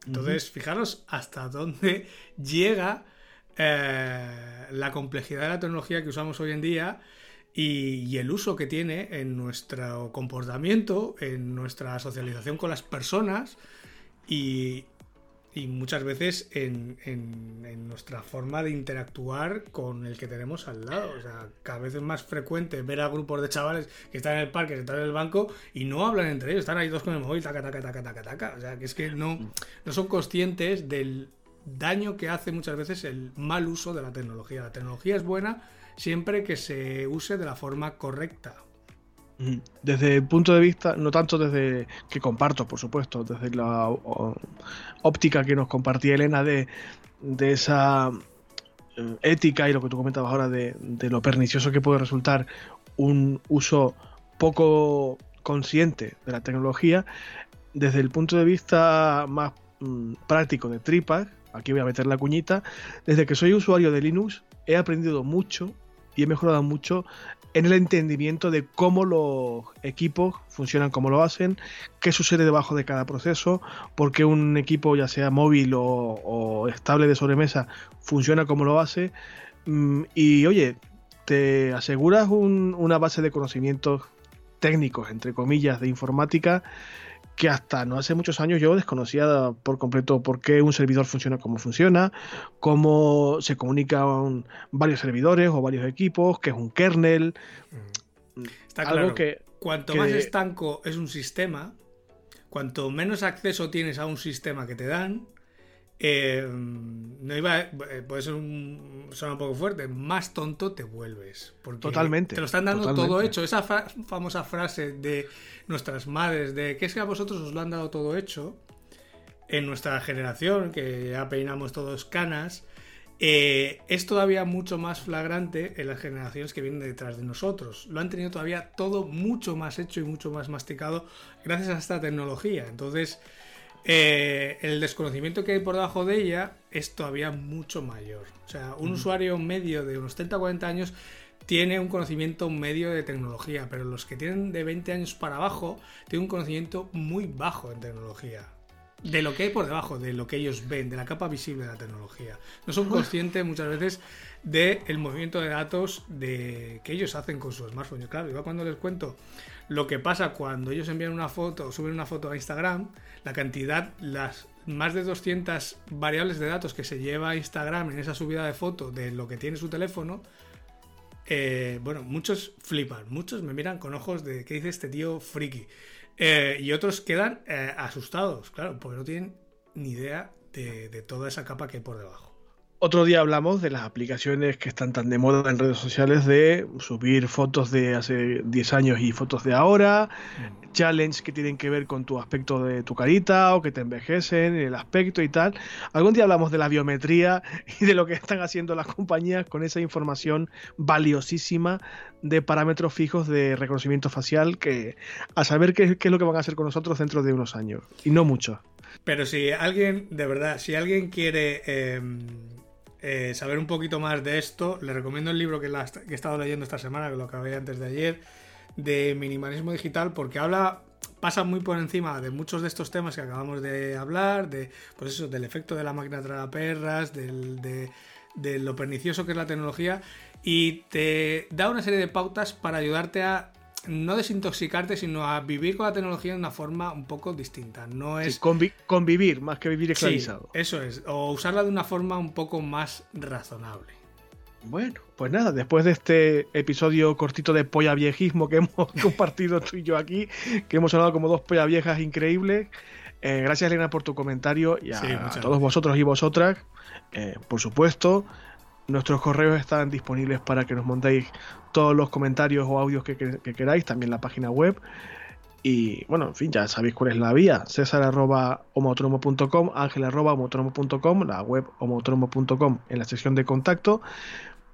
Entonces, fijaros hasta dónde llega eh, la complejidad de la tecnología que usamos hoy en día y, y, el uso que tiene en nuestro comportamiento, en nuestra socialización con las personas y, y muchas veces en, en, nuestra forma de interactuar con el que tenemos al lado. O sea, cada vez es más frecuente ver a grupos de chavales que están en el parque, que están en el banco y no hablan entre ellos, están ahí dos con el móvil, taca, taca, taca, taca, taca. O sea, que es que no, no son conscientes del daño que hace muchas veces el mal uso de la tecnología. La tecnología es buena siempre que se use de la forma correcta. Desde el punto de vista, no tanto desde que comparto, por supuesto, desde la óptica que nos compartía Elena de, esa eh, ética y lo que tú comentabas ahora de, lo pernicioso que puede resultar un uso poco consciente de la tecnología, desde el punto de vista más mm, práctico de tripas, aquí voy a meter la cuñita, desde que soy usuario de Linux he aprendido mucho y he mejorado mucho en el entendimiento de cómo los equipos funcionan, cómo lo hacen, qué sucede debajo de cada proceso, por qué un equipo, ya sea móvil o, estable de sobremesa, funciona como lo hace. Mm, y oye, te aseguras una base de conocimientos técnicos, entre comillas, de informática que hasta no hace muchos años yo desconocía por completo por qué un servidor funciona como funciona, cómo se comunican varios servidores o varios equipos, qué es un kernel. Mm. Está claro. que cuanto más estanco es un sistema, cuanto menos acceso tienes a un sistema que te dan, eh, no iba, eh, puede ser un, suena un poco fuerte, más tonto te vuelves. Porque totalmente. Te lo están dando todo hecho. Esa famosa frase de nuestras madres, de que es que a vosotros os lo han dado todo hecho, en nuestra generación, que ya peinamos todos canas, eh, es todavía mucho más flagrante en las generaciones que vienen detrás de nosotros. Lo han tenido todavía todo mucho más hecho y mucho más masticado gracias a esta tecnología. Entonces, eh, el desconocimiento que hay por debajo de ella es todavía mucho mayor. O sea, un usuario medio de unos 30-40 años tiene un conocimiento medio de tecnología, pero los que tienen de 20 años para abajo tienen un conocimiento muy bajo en tecnología. De lo que hay por debajo, de lo que ellos ven, de la capa visible de la tecnología. No son conscientes muchas veces del movimiento de datos de, que ellos hacen con su smartphone. claro, igual cuando les cuento lo que pasa cuando ellos envían una foto o suben una foto a Instagram, la cantidad, las más de 200 variables de datos que se lleva a Instagram en esa subida de foto de lo que tiene su teléfono, eh, bueno, muchos flipan, muchos me miran con ojos de qué dice este tío friki. Eh, y otros quedan eh, asustados, claro, porque no tienen ni idea de toda esa capa que hay por debajo. Otro día hablamos de las aplicaciones que están tan de moda en redes sociales de subir fotos de hace 10 años y fotos de ahora, mm. challenge que tienen que ver con tu aspecto de tu carita o que te envejecen, el aspecto y tal. Algún día hablamos de la biometría y de lo que están haciendo las compañías con esa información valiosísima de parámetros fijos de reconocimiento facial que a saber qué, es lo que van a hacer con nosotros dentro de unos años y no mucho. Pero si alguien, de verdad, si alguien quiere... Em, eh, saber un poquito más de esto, le recomiendo el libro que, he estado leyendo esta semana, que lo acabé antes de ayer, de minimalismo digital, porque habla, pasa muy por encima de muchos de estos temas que acabamos de hablar, de, pues eso, del efecto de la máquina tragaperras, del, de, de lo pernicioso que es la tecnología, y te da una serie de pautas para ayudarte a no desintoxicarte, sino a vivir con la tecnología de una forma un poco distinta. No es convivir más que vivir esclavizado. eso es, o usarla de una forma un poco más razonable. Bueno, pues nada, después de este episodio cortito de polla viejismo que hemos compartido tú y yo aquí, que hemos hablado como dos polla viejas increíbles, eh, gracias Elena por tu comentario y a, todos vosotros y vosotras, eh, por supuesto. Nuestros correos están disponibles para que nos montéis todos los comentarios o audios que, queráis, también la página web. Y bueno, en fin, ya sabéis cuál es la vía. César arroba homotromo.com, ángel arroba homotromo.com, la web homotromo.com en la sección de contacto.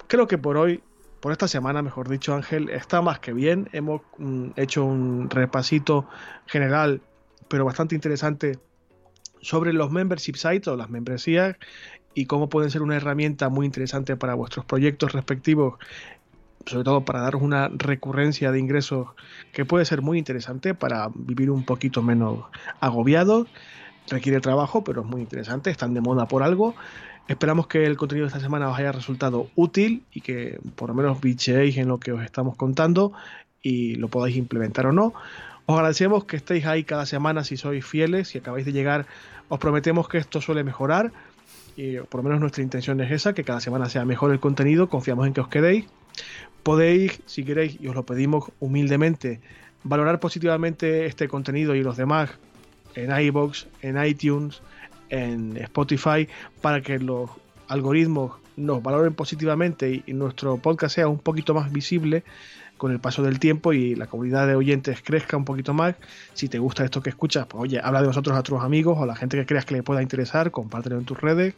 Creo que por hoy, por esta semana, mejor dicho, Ángel, está más que bien. Hemos mm, hecho un repasito general, pero bastante interesante sobre los membership sites o las membresías y cómo pueden ser una herramienta muy interesante para vuestros proyectos respectivos, sobre todo para daros una recurrencia de ingresos que puede ser muy interesante para vivir un poquito menos agobiado. Requiere trabajo, pero es muy interesante, están de moda por algo. Esperamos que el contenido de esta semana os haya resultado útil y que por lo menos bicheéis en lo que os estamos contando y lo podáis implementar o no. Os agradecemos que estéis ahí cada semana si sois fieles, si acabáis de llegar, os prometemos que esto suele mejorar y por lo menos nuestra intención es esa, que cada semana sea mejor el contenido, confiamos en que os quedéis. Podéis, si queréis, y os lo pedimos humildemente, valorar positivamente este contenido y los demás en iBox, en iTunes, en Spotify, para que los algoritmos nos valoren positivamente y, nuestro podcast sea un poquito más visible con el paso del tiempo y la comunidad de oyentes crezca un poquito más. Si te gusta esto que escuchas, pues oye, habla de nosotros a otros amigos o a la gente que creas que le pueda interesar, compártelo en tus redes.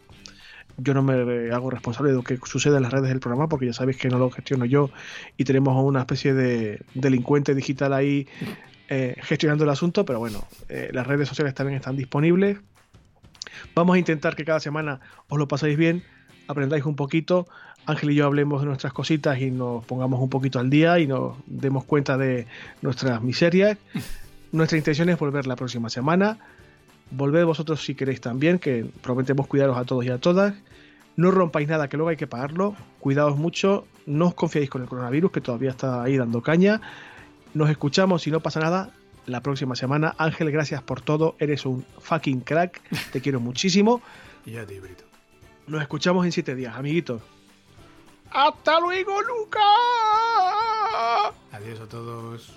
Yo no me hago responsable de lo que sucede en las redes del programa porque ya sabéis que no lo gestiono yo y tenemos una especie de delincuente digital ahí eh, gestionando el asunto, pero bueno, eh, las redes sociales también están disponibles. Vamos a intentar que cada semana os lo paséis bien, aprendáis un poquito, Ángel y yo hablemos de nuestras cositas y nos pongamos un poquito al día y nos demos cuenta de nuestras miserias. Nuestra intención es volver la próxima semana. Volved vosotros si queréis también, que prometemos cuidaros a todos y a todas. No rompáis nada, que luego hay que pagarlo. Cuidaos mucho. No os confiéis con el coronavirus, que todavía está ahí dando caña. Nos escuchamos, si no pasa nada, la próxima semana. Ángel, gracias por todo. Eres un fucking crack. Te quiero muchísimo. Y a ti, Brito. Nos escuchamos en siete días, amiguitos. ¡Hasta luego, Lucas! Adiós a todos.